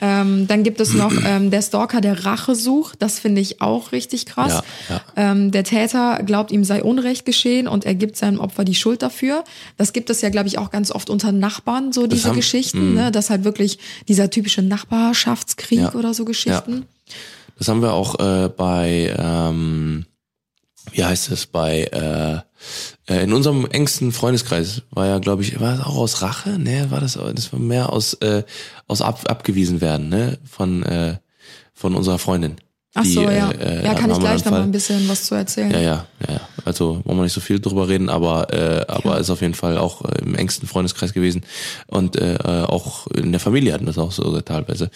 Ähm, dann gibt es noch ähm, der Stalker, der Rache sucht. Das finde ich auch richtig krass. Ja, ja. Ähm, der Täter glaubt, ihm sei Unrecht geschehen und er gibt seinem Opfer die Schuld dafür. Das gibt es ja, glaube ich, auch ganz oft unter Nachbarn, so diese haben-. Geschichten. Ne? Das halt wirklich dieser typische Nachbarschaftskrieg Ja. oder so Geschichten. Das haben wir auch äh, bei, ähm, wie heißt es, bei, äh, in unserem engsten Freundeskreis war ja, glaube ich, war das auch aus Rache? Ne, war das, das war mehr aus, äh, aus ab, abgewiesen werden, ne, von, äh, von unserer Freundin. Ach Die, so, ja. äh, ja, hatten kann wir ich gleich noch einen mal Fall. ein bisschen was zu erzählen. Ja, ja, ja, ja. Also wollen wir nicht so viel drüber reden, aber äh, aber ist auf jeden Fall auch äh, im engsten Freundeskreis gewesen und äh, äh, auch in der Familie hatten das auch sogar teilweise.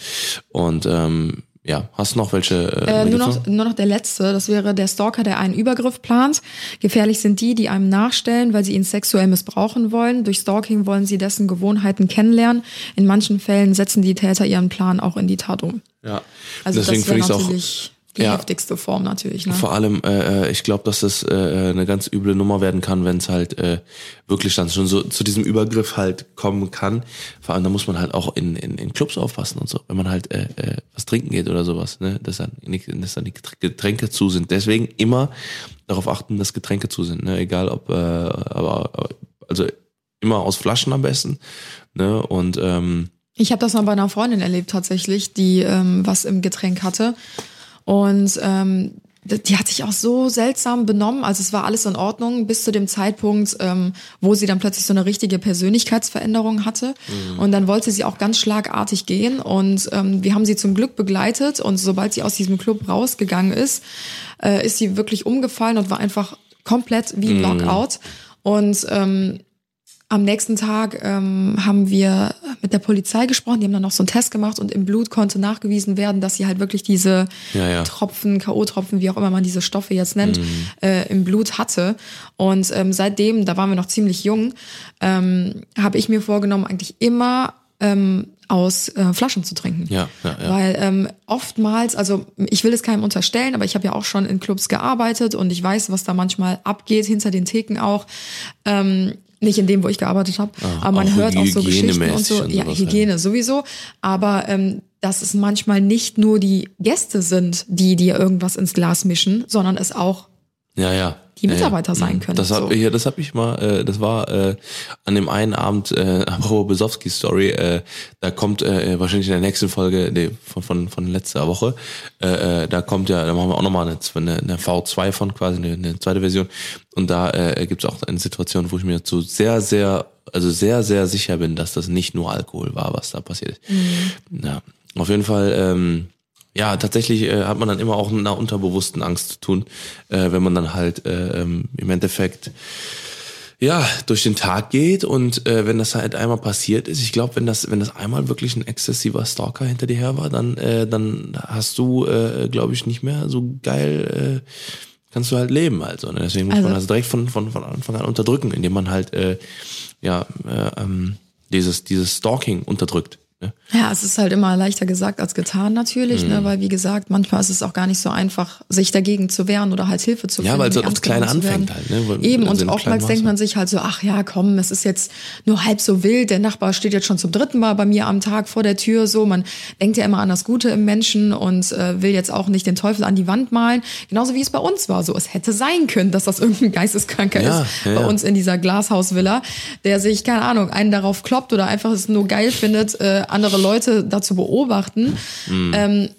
Und ähm, ja, hast du noch welche? Äh, Äh, nur, noch, nur noch der letzte, das wäre der Stalker, der einen Übergriff plant. Gefährlich sind die, die einem nachstellen, weil sie ihn sexuell missbrauchen wollen. Durch Stalking wollen sie dessen Gewohnheiten kennenlernen. In manchen Fällen setzen die Täter ihren Plan auch in die Tat um. ja. Also Deswegen finde ich es auch die ja. heftigste Form natürlich. Ne? Vor allem, äh, äh, ich glaube, dass das äh, eine ganz üble Nummer werden kann, wenn es halt äh, wirklich dann schon so zu diesem Übergriff halt kommen kann. Vor allem, da muss man halt auch in, in, in Clubs aufpassen und so, wenn man halt äh, äh, was trinken geht oder sowas, ne, dass dann, nicht, dass dann die Getränke zu sind. Deswegen immer darauf achten, dass Getränke zu sind, ne, egal ob, äh, aber aber- also immer aus Flaschen am besten, ne, und ähm, Ich habe das mal bei einer Freundin erlebt tatsächlich, die ähm, was im Getränk hatte. Und ähm, die hat sich auch so seltsam benommen. Also es war alles in Ordnung bis zu dem Zeitpunkt, ähm, wo sie dann plötzlich so eine richtige Persönlichkeitsveränderung hatte. Und dann wollte sie auch ganz schlagartig gehen. Und ähm, wir haben sie zum Glück begleitet. Und sobald sie aus diesem Club rausgegangen ist, äh, ist sie wirklich umgefallen und war einfach komplett wie Knockout. Und ähm, am nächsten Tag ähm, haben wir mit der Polizei gesprochen, die haben dann noch so einen Test gemacht und im Blut konnte nachgewiesen werden, dass sie halt wirklich diese Ja, ja. Tropfen, K.O.-Tropfen, wie auch immer man diese Stoffe jetzt nennt, Mhm. äh, im Blut hatte. Und ähm, seitdem, da waren wir noch ziemlich jung, ähm, habe ich mir vorgenommen, eigentlich immer ähm, aus äh, Flaschen zu trinken. Ja, ja, ja. Weil ähm, oftmals, also ich will es keinem unterstellen, aber ich habe ja auch schon in Clubs gearbeitet und ich weiß, was da manchmal abgeht, hinter den Theken auch. Ähm, nicht in dem, wo ich gearbeitet habe, aber man hört auch so Geschichten und so. und Ja, Hygiene sowieso. Aber ähm, dass es manchmal nicht nur die Gäste sind, die dir irgendwas ins Glas mischen, sondern es auch Ja, ja. Die Mitarbeiter ja. sein Mhm. können, Das hab so. ich, ja, das hab ich mal, äh, das war äh, an dem einen Abend, äh, *laughs* apropos Besowski Story, äh, da kommt äh, wahrscheinlich in der nächsten Folge nee, von, von, von letzter Woche, äh, äh, da kommt ja, da machen wir auch nochmal eine, eine, eine V2 von quasi, eine, eine zweite Version. Und da äh, gibt es auch eine Situation, wo ich mir zu sehr, sehr, also sehr, sehr sicher bin, dass das nicht nur Alkohol war, was da passiert ist. Ja, auf jeden Fall, ähm, ja, tatsächlich äh, hat man dann immer auch mit einer unterbewussten Angst zu tun, äh, wenn man dann halt äh, ähm, im Endeffekt ja durch den Tag geht und äh, wenn das halt einmal passiert ist, ich glaube, wenn das wenn das einmal wirklich ein exzessiver Stalker hinter dir her war, dann äh, dann hast du, äh, glaube ich, nicht mehr so geil. Äh, kannst du halt leben also ne? deswegen muss Also- man das direkt von von von Anfang an unterdrücken indem man halt äh, ja äh, ähm, dieses dieses Stalking unterdrückt Ne? Ja, es ist halt immer leichter gesagt als getan natürlich, Mhm. ne? weil wie gesagt, manchmal ist es auch gar nicht so einfach, sich dagegen zu wehren oder halt Hilfe zu Ja, finden. weil es die aufs Kleine anfängt halt, ne? Weil- Eben, und oftmals denkt man sich halt so, ach ja, komm, es ist jetzt nur halb so wild, der Nachbar steht jetzt schon zum dritten Mal bei mir am Tag vor der Tür, so, man denkt ja immer an das Gute im Menschen und äh, will jetzt auch nicht den Teufel an die Wand malen, genauso wie es bei uns war, so, es hätte sein können, dass das irgendein Geisteskranker Ja, ist ja, bei ja. uns in dieser Glashausvilla, der sich, keine Ahnung, einen darauf kloppt oder einfach es nur geil findet, äh, andere Leute dazu beobachten. Mhm. Ähm,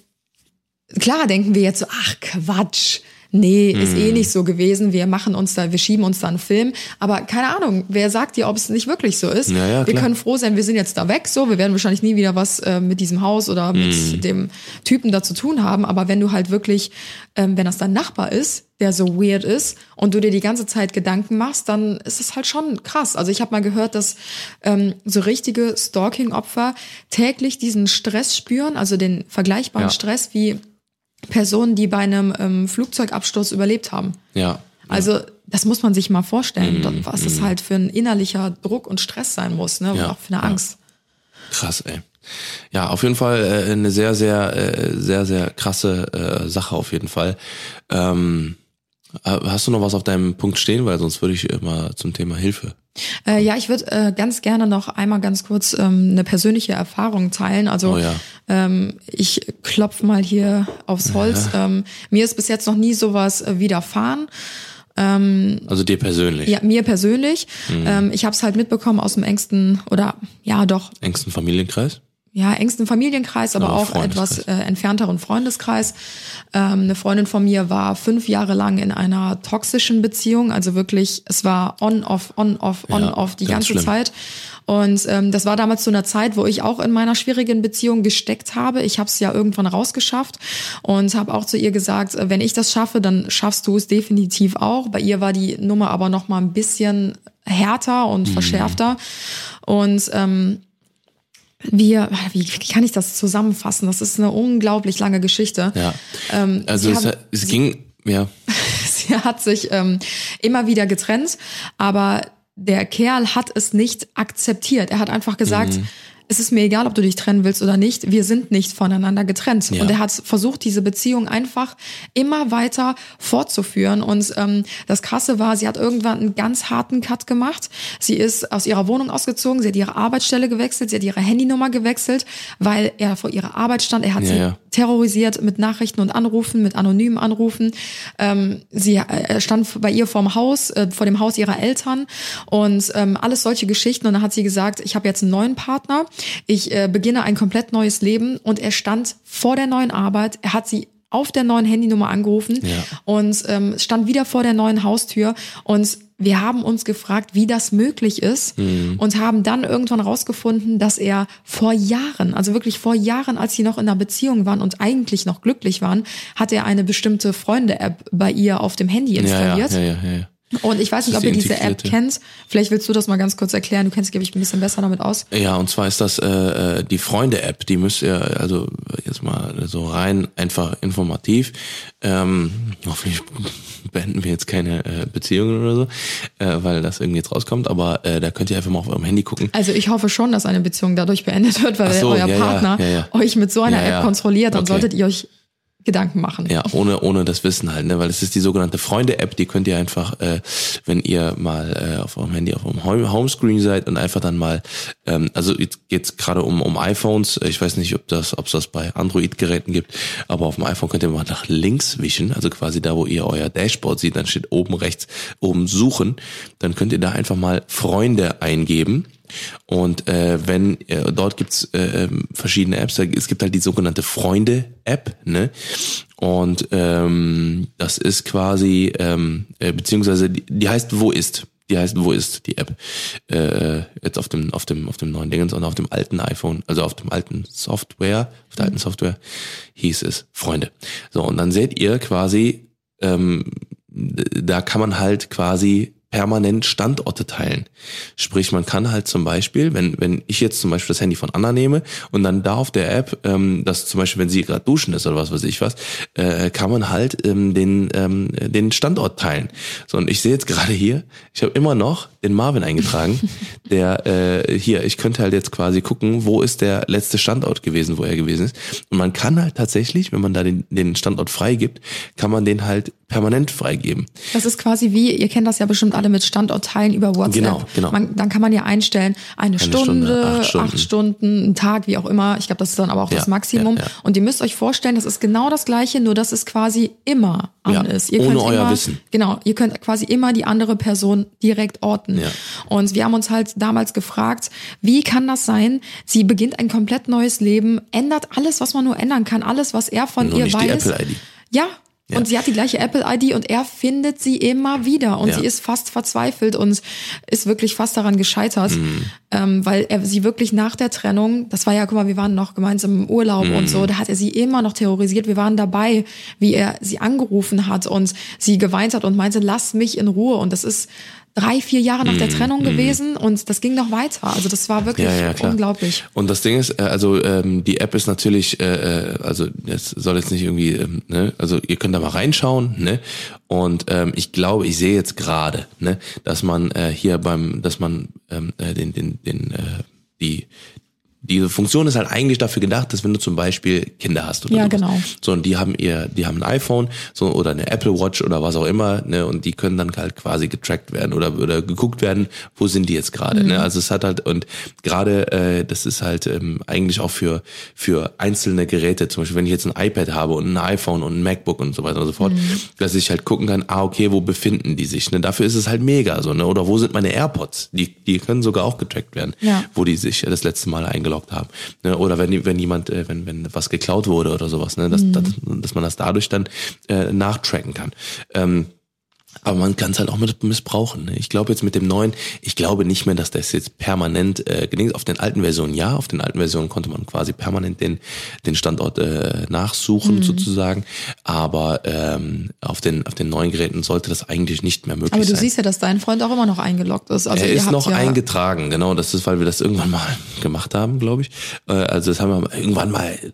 klar denken wir jetzt so, ach Quatsch. Nee, ist eh nicht so gewesen. Wir machen uns da, wir schieben uns da einen Film. Aber keine Ahnung, wer sagt dir, ob es nicht wirklich so ist? Ja, ja, wir können froh sein, wir sind jetzt da weg. So, wir werden wahrscheinlich nie wieder was äh, mit diesem Haus oder mit Mhm. dem Typen da zu tun haben. Aber wenn du halt wirklich, ähm, wenn das dein Nachbar ist, der so weird ist und du dir die ganze Zeit Gedanken machst, dann ist es halt schon krass. Also ich habe mal gehört, dass ähm, so richtige Stalking-Opfer täglich diesen Stress spüren, also den vergleichbaren Ja. Stress wie Personen, die bei einem ähm, Flugzeugabsturz überlebt haben. Ja. Also das muss man sich mal vorstellen, Mhm, was es halt für ein innerlicher Druck und Stress sein muss, ne? Ja, Und auch für eine ja. Angst. Krass, ey. Ja, auf jeden Fall äh, eine sehr, sehr, äh, sehr, sehr krasse äh, Sache auf jeden Fall. Ähm, äh, hast du noch was auf deinem Punkt stehen? Weil sonst würde ich immer zum Thema Hilfe. Äh, ja, ich würde äh, ganz gerne noch einmal ganz kurz ähm, eine persönliche Erfahrung teilen. Also Oh ja. Ähm, ich klopf mal hier aufs Holz. Ähm, mir ist bis jetzt noch nie sowas äh, widerfahren. Also dir persönlich. Ja, mir persönlich. Mhm. Ähm, ich habe es halt mitbekommen aus dem engsten oder ja doch Engsten Familienkreis? Ja, engsten Familienkreis, aber auch etwas äh, entfernteren Freundeskreis. Ähm, eine Freundin von mir war fünf Jahre lang in einer toxischen Beziehung, also wirklich, es war on, off, on, off, on, Ja, off die ganz ganze schlimm. Zeit. Und ähm, das war damals zu einer Zeit, wo ich auch in meiner schwierigen Beziehung gesteckt habe. Ich habe es ja irgendwann rausgeschafft und habe auch zu ihr gesagt, äh, wenn ich das schaffe, dann schaffst du es definitiv auch. Bei ihr war die Nummer aber noch mal ein bisschen härter und Mhm. verschärfter. Und ähm, wir, wie, wie kann ich das zusammenfassen? Das ist eine unglaublich lange Geschichte. Ja. Ähm, Also es, haben- es ging, ja. *laughs* sie hat sich ähm, immer wieder getrennt, aber der Kerl hat es nicht akzeptiert. Er hat einfach gesagt, Mhm. Es ist mir egal, ob du dich trennen willst oder nicht. Wir sind nicht voneinander getrennt. Ja. Und er hat versucht, diese Beziehung einfach immer weiter fortzuführen. Und ähm, das Krasse war, sie hat irgendwann einen ganz harten Cut gemacht. Sie ist aus ihrer Wohnung ausgezogen, sie hat ihre Arbeitsstelle gewechselt, sie hat ihre Handynummer gewechselt, weil er vor ihrer Arbeit stand. Er hat Ja, sie ja. terrorisiert mit Nachrichten und Anrufen, mit anonymen Anrufen. Ähm, sie äh, stand bei ihr vorm Haus, äh, vor dem Haus ihrer Eltern und ähm, alles solche Geschichten. Und dann hat sie gesagt, ich habe jetzt einen neuen Partner, ich äh, beginne ein komplett neues Leben. Und er stand vor der neuen Arbeit, er hat sie auf der neuen Handynummer angerufen Ja. und ähm, stand wieder vor der neuen Haustür und wir haben uns gefragt, wie das möglich ist und haben dann irgendwann rausgefunden, dass er vor Jahren, also wirklich vor Jahren, als sie noch in einer Beziehung waren und eigentlich noch glücklich waren, hat er eine bestimmte Freunde-App bei ihr auf dem Handy installiert. ja, ja. Und ich weiß nicht, ob die diese App kennt. Vielleicht willst du das mal ganz kurz erklären. Du kennst, glaube ich, ein bisschen besser damit aus. Ja, und zwar ist das äh, äh, die Freunde-App, die müsst ihr, also jetzt mal so rein einfach informativ, ähm, hoffentlich beenden wir jetzt keine äh, Beziehungen oder so, äh, weil das irgendwie jetzt rauskommt, aber äh, da könnt ihr einfach mal auf eurem Handy gucken. Also ich hoffe schon, dass eine Beziehung dadurch beendet wird, weil so, euer ja, Partner ja, ja. euch mit so einer. App kontrolliert, dann Okay. solltet ihr euch Gedanken machen. Ja, ohne ohne das Wissen halt, ne, weil es ist die sogenannte Freunde-App, die könnt ihr einfach, äh, wenn ihr mal äh, auf eurem Handy auf eurem Home- Homescreen seid und einfach dann mal, ähm, also jetzt geht's gerade um um iPhones. Ich weiß nicht, ob das ob es das bei Android-Geräten gibt, aber auf dem iPhone könnt ihr mal nach links wischen, also quasi da, wo ihr euer Dashboard seht, dann steht oben rechts oben suchen, dann könnt ihr da einfach mal Freunde eingeben. Und äh, wenn äh, dort gibt's äh, ähm, verschiedene Apps, es gibt halt die sogenannte Freunde-App, ne? Und ähm, das ist quasi, ähm, äh, beziehungsweise die, die heißt Wo ist? Die heißt Wo ist die App? Äh, jetzt auf dem auf dem auf dem neuen Dingens und auf dem alten iPhone, also auf dem alten Software, auf der alten Software hieß es Freunde. So und dann seht ihr quasi, ähm, da kann man halt quasi permanent Standorte teilen. Sprich, man kann halt zum Beispiel, wenn, wenn ich jetzt zum Beispiel das Handy von Anna nehme und dann da auf der App, ähm, das zum Beispiel, wenn sie gerade duschen ist oder was weiß ich was, äh, kann man halt ähm, den, ähm, den Standort teilen. So, und ich sehe jetzt gerade hier, ich habe immer noch den Marvin eingetragen, *laughs* der äh, hier, ich könnte halt jetzt quasi gucken, wo ist der letzte Standort gewesen, wo er gewesen ist. Und man kann halt tatsächlich, wenn man da den, den Standort freigibt, kann man den halt permanent freigeben. Das ist quasi wie, ihr kennt das ja bestimmt alle mit Standortteilen über WhatsApp. Genau, genau. Man, dann kann man ja einstellen, eine, Stunde, Stunde, acht acht, Stunden. Stunden. ein Tag, wie auch immer. Ich glaube, das ist dann aber auch Ja, das Maximum. ja, ja. Und ihr müsst euch vorstellen, das ist genau das Gleiche, nur dass es quasi immer an ist. Ihr ohne könnt euer immer, Wissen. Genau, ihr könnt quasi immer die andere Person direkt orten. Und wir haben uns halt damals gefragt, wie kann das sein? Sie beginnt ein komplett neues Leben, ändert alles, was man nur ändern kann, alles, was er von Nur ihr nicht weiß. die Apple-ID. Ja. Ja. Und sie hat die gleiche Apple-ID und er findet sie immer wieder. Und Ja. sie ist fast verzweifelt und ist wirklich fast daran gescheitert, Mhm. ähm, weil er sie wirklich nach der Trennung, das war ja, guck mal, wir waren noch gemeinsam im Urlaub und Mhm. so, da hat er sie immer noch terrorisiert. Wir waren dabei, wie er sie angerufen hat und sie geweint hat und meinte, lass mich in Ruhe. Und das ist drei, vier Jahre nach der Trennung gewesen und das ging noch weiter. Also das war wirklich Mhm. Ja, ja, unglaublich. Und das Ding ist, äh, also ähm, die App ist natürlich, äh, äh, also es soll jetzt nicht irgendwie, ähm, ne, also ihr könnt da mal reinschauen, ne? Und ähm, ich glaube, ich sehe jetzt gerade, ne, dass man äh, hier beim, dass man ähm, äh, den, den, den, äh, die diese Funktion ist halt eigentlich dafür gedacht, dass wenn du zum Beispiel Kinder hast oder Ja, sowas. genau. So, und die haben ihr, die haben ein iPhone, so, oder eine Apple Watch oder was auch immer, ne, und die können dann halt quasi getrackt werden oder, oder geguckt werden, wo sind die jetzt gerade, ne, also es hat halt, und gerade, äh, das ist halt ähm, eigentlich auch für, für einzelne Geräte, zum Beispiel, wenn ich jetzt ein iPad habe und ein iPhone und ein MacBook und so weiter und so fort, dass ich halt gucken kann, ah, okay, wo befinden die sich, ne, dafür ist es halt mega, so, ne, oder wo sind meine AirPods, die, die können sogar auch getrackt werden, Ja. wo die sich das letzte Mal eingeloggt haben. Ne? Oder wenn, wenn jemand, äh, wenn, wenn was geklaut wurde oder sowas, ne? dass, dass, dass man das dadurch dann äh, nachtracken kann. Ähm, aber man kann es halt auch mit missbrauchen. Ne? Ich glaube jetzt mit dem neuen, ich glaube nicht mehr, dass das jetzt permanent äh, gelingt. Auf den alten Versionen ja, auf den alten Versionen konnte man quasi permanent den den Standort äh, nachsuchen Mhm. sozusagen. Aber ähm, auf den auf den neuen Geräten sollte das eigentlich nicht mehr möglich Aber du sein. siehst ja, dass dein Freund auch immer noch eingeloggt ist. Also er ist noch ja, eingetragen, genau. Das ist, weil wir das irgendwann mal *laughs* gemacht haben, glaube ich. Äh, Also das haben wir irgendwann mal äh,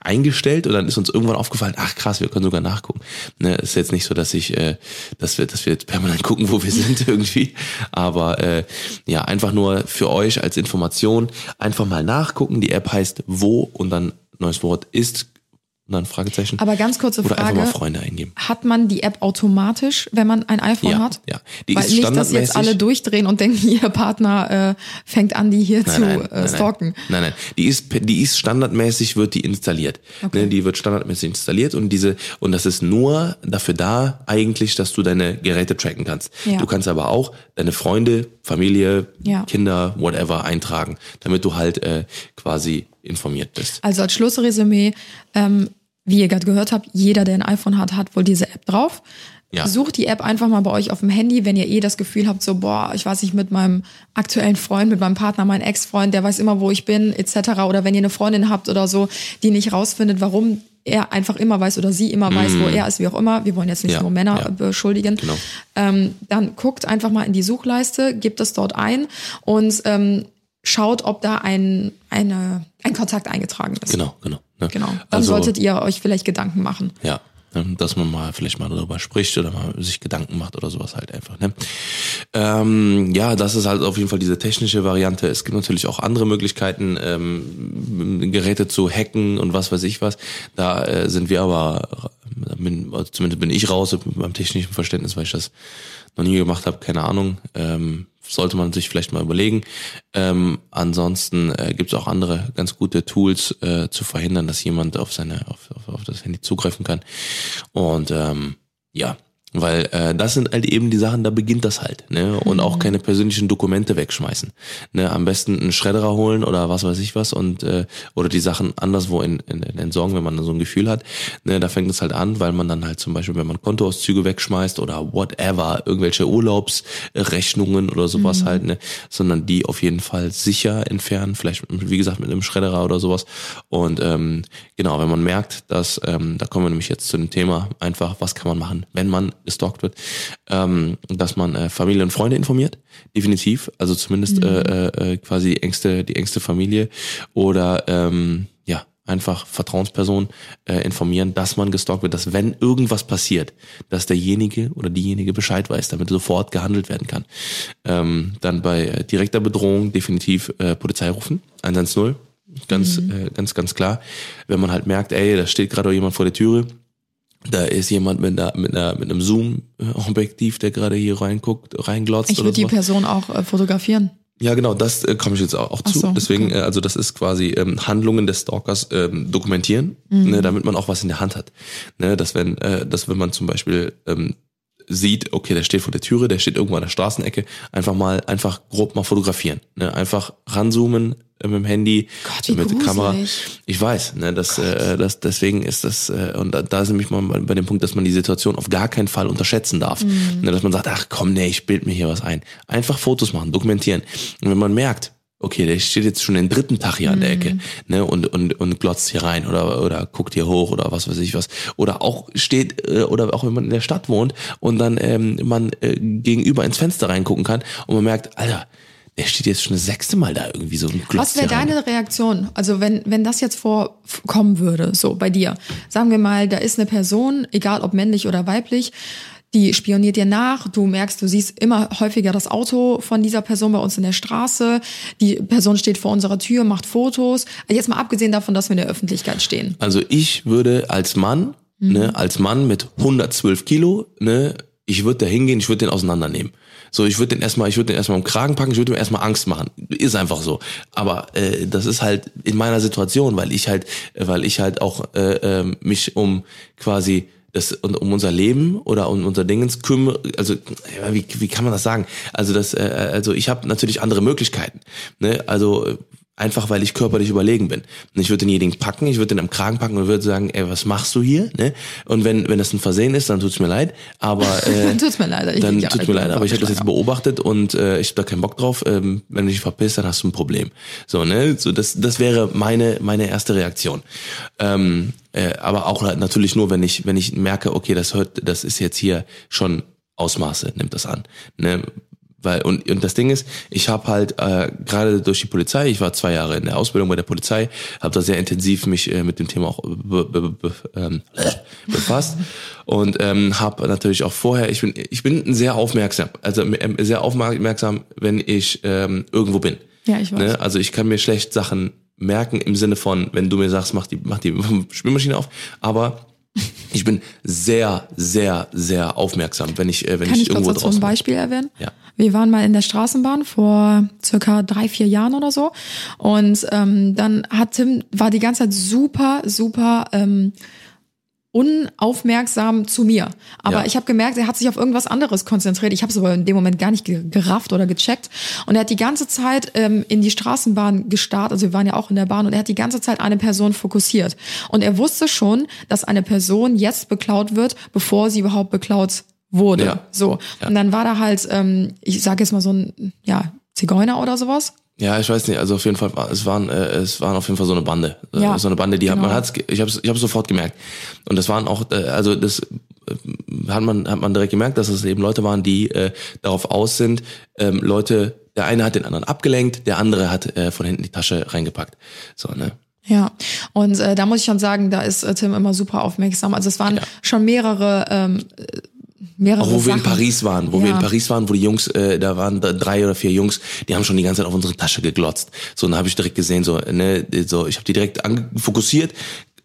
eingestellt und dann ist uns irgendwann aufgefallen, ach krass, wir können sogar nachgucken. Ne, ist jetzt nicht so, dass ich, äh, dass wir, dass wir jetzt permanent gucken, wo wir sind *laughs* irgendwie. Aber äh, ja, einfach nur für euch als Information einfach mal nachgucken. Die App heißt wo und dann neues Wort ist und dann Fragezeichen. Aber ganz kurze Oder einfach Frage. mal Freunde eingeben. Hat man die App automatisch, wenn man ein iPhone Ja, hat? ja. Die Weil ist nicht, dass jetzt alle durchdrehen und denken, *laughs* ihr Partner äh, fängt an, die hier zu äh, stalken. Nein, nein. Die ist, die ist standardmäßig, wird die installiert. Okay. Ne, die wird standardmäßig installiert und diese, und das ist nur dafür da, eigentlich, dass du deine Geräte tracken kannst. Ja. Du kannst aber auch deine Freunde, Familie, Ja. Kinder, whatever eintragen, damit du halt äh, quasi informiert bist. Also als Schlussresümee, ähm, wie ihr gerade gehört habt, jeder, der ein iPhone hat, hat wohl diese App drauf. Ja. Sucht die App einfach mal bei euch auf dem Handy, wenn ihr eh das Gefühl habt, so, boah, ich weiß nicht, mit meinem aktuellen Freund, mit meinem Partner, mein Ex-Freund, der weiß immer, wo ich bin, etc. Oder wenn ihr eine Freundin habt oder so, die nicht rausfindet, warum er einfach immer weiß oder sie immer weiß, wo er ist, wie auch immer. Wir wollen jetzt nicht Mhm. Ja, nur Männer ja. beschuldigen. Genau. Ähm, dann guckt einfach mal in die Suchleiste, gebt es dort ein und ähm, schaut, ob da ein, eine, ein Kontakt eingetragen ist. Genau, genau. Ne? Genau. Dann Also, solltet ihr euch vielleicht Gedanken machen. Ja, ne, dass man mal vielleicht mal darüber spricht oder mal sich Gedanken macht oder sowas halt einfach. Ne? Ähm, ja, das ist halt auf jeden Fall diese technische Variante. Es gibt natürlich auch andere Möglichkeiten, ähm, Geräte zu hacken und was weiß ich was. Da äh, sind wir aber, bin, also zumindest bin ich raus beim technischen Verständnis, weil ich das noch nie gemacht habe, keine Ahnung. Ähm, sollte man sich vielleicht mal überlegen. Ähm, ansonsten äh, gibt es auch andere ganz gute Tools äh, zu verhindern, dass jemand auf seine auf, auf, auf das Handy zugreifen kann. Und ähm, ja, weil äh, das sind halt eben die Sachen, da beginnt das halt, ne? Und auch keine persönlichen Dokumente wegschmeißen. Ne? Am besten einen Schredderer holen oder was weiß ich was und äh, oder die Sachen anderswo in, in, in entsorgen, wenn man so ein Gefühl hat. Ne? Da fängt es halt an, weil man dann halt zum Beispiel, wenn man Kontoauszüge wegschmeißt oder whatever, irgendwelche Urlaubsrechnungen oder sowas halt, ne? Sondern die auf jeden Fall sicher entfernen, vielleicht wie gesagt mit einem Schredderer oder sowas. Und ähm, genau, wenn man merkt, dass, ähm, da kommen wir nämlich jetzt zu dem Thema, einfach, was kann man machen, wenn man gestalkt wird, ähm, dass man äh, Familie und Freunde informiert, definitiv, also zumindest Mhm. äh, äh, quasi die engste, die engste Familie oder ähm, ja, einfach Vertrauenspersonen äh, informieren, dass man gestalkt wird, dass wenn irgendwas passiert, dass derjenige oder diejenige Bescheid weiß, damit sofort gehandelt werden kann. Ähm, dann bei äh, direkter Bedrohung definitiv äh, Polizei rufen, 110, ganz, äh, ganz, ganz klar. Wenn man halt merkt, ey, da steht gerade jemand vor der Türe, da ist jemand mit, einer, mit, einer, mit einem Zoom-Objektiv, der gerade hier reinguckt, reinglotzt Ich würde die sowas. Person auch äh, fotografieren. Ja, genau, das äh, komme ich jetzt auch, auch zu. so, Deswegen, okay. äh, also das ist quasi ähm, Handlungen des Stalkers ähm, dokumentieren, Mhm. ne, damit man auch was in der Hand hat. Ne, dass wenn, äh, dass wenn man zum Beispiel ähm, sieht, okay, der steht vor der Türe, der steht irgendwo an der Straßenecke, einfach mal, einfach grob mal fotografieren. Ne, einfach ranzoomen äh, mit dem Handy, Gott, mit der. Kamera. Ich weiß, ne, das, äh, das, deswegen ist das, äh, und da, da ist nämlich mal bei, bei dem Punkt, dass man die Situation auf gar keinen Fall unterschätzen darf. Mhm. Ne, dass man sagt, ach komm, nee, ich bild mir hier was ein. Einfach Fotos machen, dokumentieren. Und wenn man merkt, okay, der steht jetzt schon den dritten Tag hier an der Ecke, ne, und, und, und glotzt hier rein oder, oder guckt hier hoch oder was weiß ich was. Oder auch steht, äh, oder auch wenn man in der Stadt wohnt und dann ähm, man äh, gegenüber ins Fenster reingucken kann und man merkt, Alter, der steht jetzt schon das sechste Mal da irgendwie so glotzt Was wäre deine Reaktion? Also wenn, wenn das jetzt vorkommen würde, so bei dir. Sagen wir mal, da ist eine Person, egal ob männlich oder weiblich, die spioniert dir nach, du merkst, du siehst immer häufiger das Auto von dieser Person bei uns in der Straße, die Person steht vor unserer Tür, macht Fotos. Jetzt mal abgesehen davon, dass wir in der Öffentlichkeit stehen. Also ich würde als Mann, ne, als Mann mit 112 Kilo, ne, ich würde da hingehen, ich würde den auseinandernehmen. So, ich würde den erstmal, ich würde den erstmal im Kragen packen, ich würde ihm erstmal Angst machen. Ist einfach so. Aber äh, das ist halt in meiner Situation, weil ich halt, äh, weil ich halt auch äh, ähm, mich um quasi das um unser Leben oder um unser Dingens kümmere, also wie, wie kann man das sagen? Also das, äh, also ich habe natürlich andere Möglichkeiten. Ne? Also äh, einfach weil ich körperlich überlegen bin. Und ich würde denjenigen packen, ich würde den am Kragen packen und würde sagen, ey, was machst du hier? Ne? Und wenn wenn das ein Versehen ist, dann tut's mir leid. Aber *laughs* äh, Dann tut's mir leid. Ich- dann tut's mir leid. Aber ich habe das jetzt beobachtet und äh, ich habe da keinen Bock drauf. Ähm, wenn du dich verpisst, dann hast du ein Problem. So ne, so das das wäre meine meine erste Reaktion. Ähm, äh, aber auch halt natürlich nur, wenn ich wenn ich merke, okay, das hört, das ist jetzt hier schon Ausmaße, nimmt das an. Ne? Weil, und, und das Ding ist, ich habe halt äh, gerade durch die Polizei, ich war zwei Jahre in der Ausbildung bei der Polizei, habe da sehr intensiv mich äh, mit dem Thema auch be, be, be, ähm, befasst und ähm, habe natürlich auch vorher, ich bin ich bin sehr aufmerksam, also ähm, sehr aufmerksam, wenn ich ähm, irgendwo bin. Ja, ich weiß. Ne? Also ich kann mir schlecht Sachen merken im Sinne von, wenn du mir sagst, mach die, mach die *laughs* Spülmaschine auf, aber ich bin sehr, sehr, sehr aufmerksam, wenn ich, äh, wenn Kann ich, ich irgendwo dazu ein draußen bin. Beispiel erwähnen? Ja. Wir waren mal in der Straßenbahn vor circa drei, vier Jahren oder so. Und ähm, dann hat Tim, war die ganze Zeit super, super ähm, unaufmerksam zu mir. Aber Ja. ich habe gemerkt, er hat sich auf irgendwas anderes konzentriert. Ich habe es aber in dem Moment gar nicht ge- gerafft oder gecheckt. Und er hat die ganze Zeit ähm, in die Straßenbahn gestarrt. Also wir waren ja auch in der Bahn und er hat die ganze Zeit eine Person fokussiert. Und er wusste schon, dass eine Person jetzt beklaut wird, bevor sie überhaupt beklaut wurde. Ja. So. Und dann war da halt, ähm, ich sage jetzt mal so ein, ja, Zigeuner oder sowas. Ja, ich weiß nicht, also auf jeden Fall, es waren, äh, es waren auf jeden Fall so eine Bande. Äh, Ja, so eine Bande, die hat, genau. man hat's, ich habe ich hab's sofort gemerkt. Und das waren auch, äh, also das äh, hat man, hat man direkt gemerkt, dass es eben Leute waren, die äh, darauf aus sind, ähm, Leute, der eine hat den anderen abgelenkt, der andere hat äh, von hinten die Tasche reingepackt. So, ne? Ja, und äh, da muss ich schon sagen, da ist äh, Tim immer super aufmerksam. Also es waren Ja. schon mehrere, ähm, äh, mehrere Auch wo wir Sachen. in Paris waren, wo wir Ja. in Paris waren, wo die Jungs, äh, da waren da drei oder vier Jungs, die haben schon die ganze Zeit auf unsere Tasche geglotzt. So, und dann habe ich direkt gesehen, so, ne, so, ich habe die direkt fokussiert,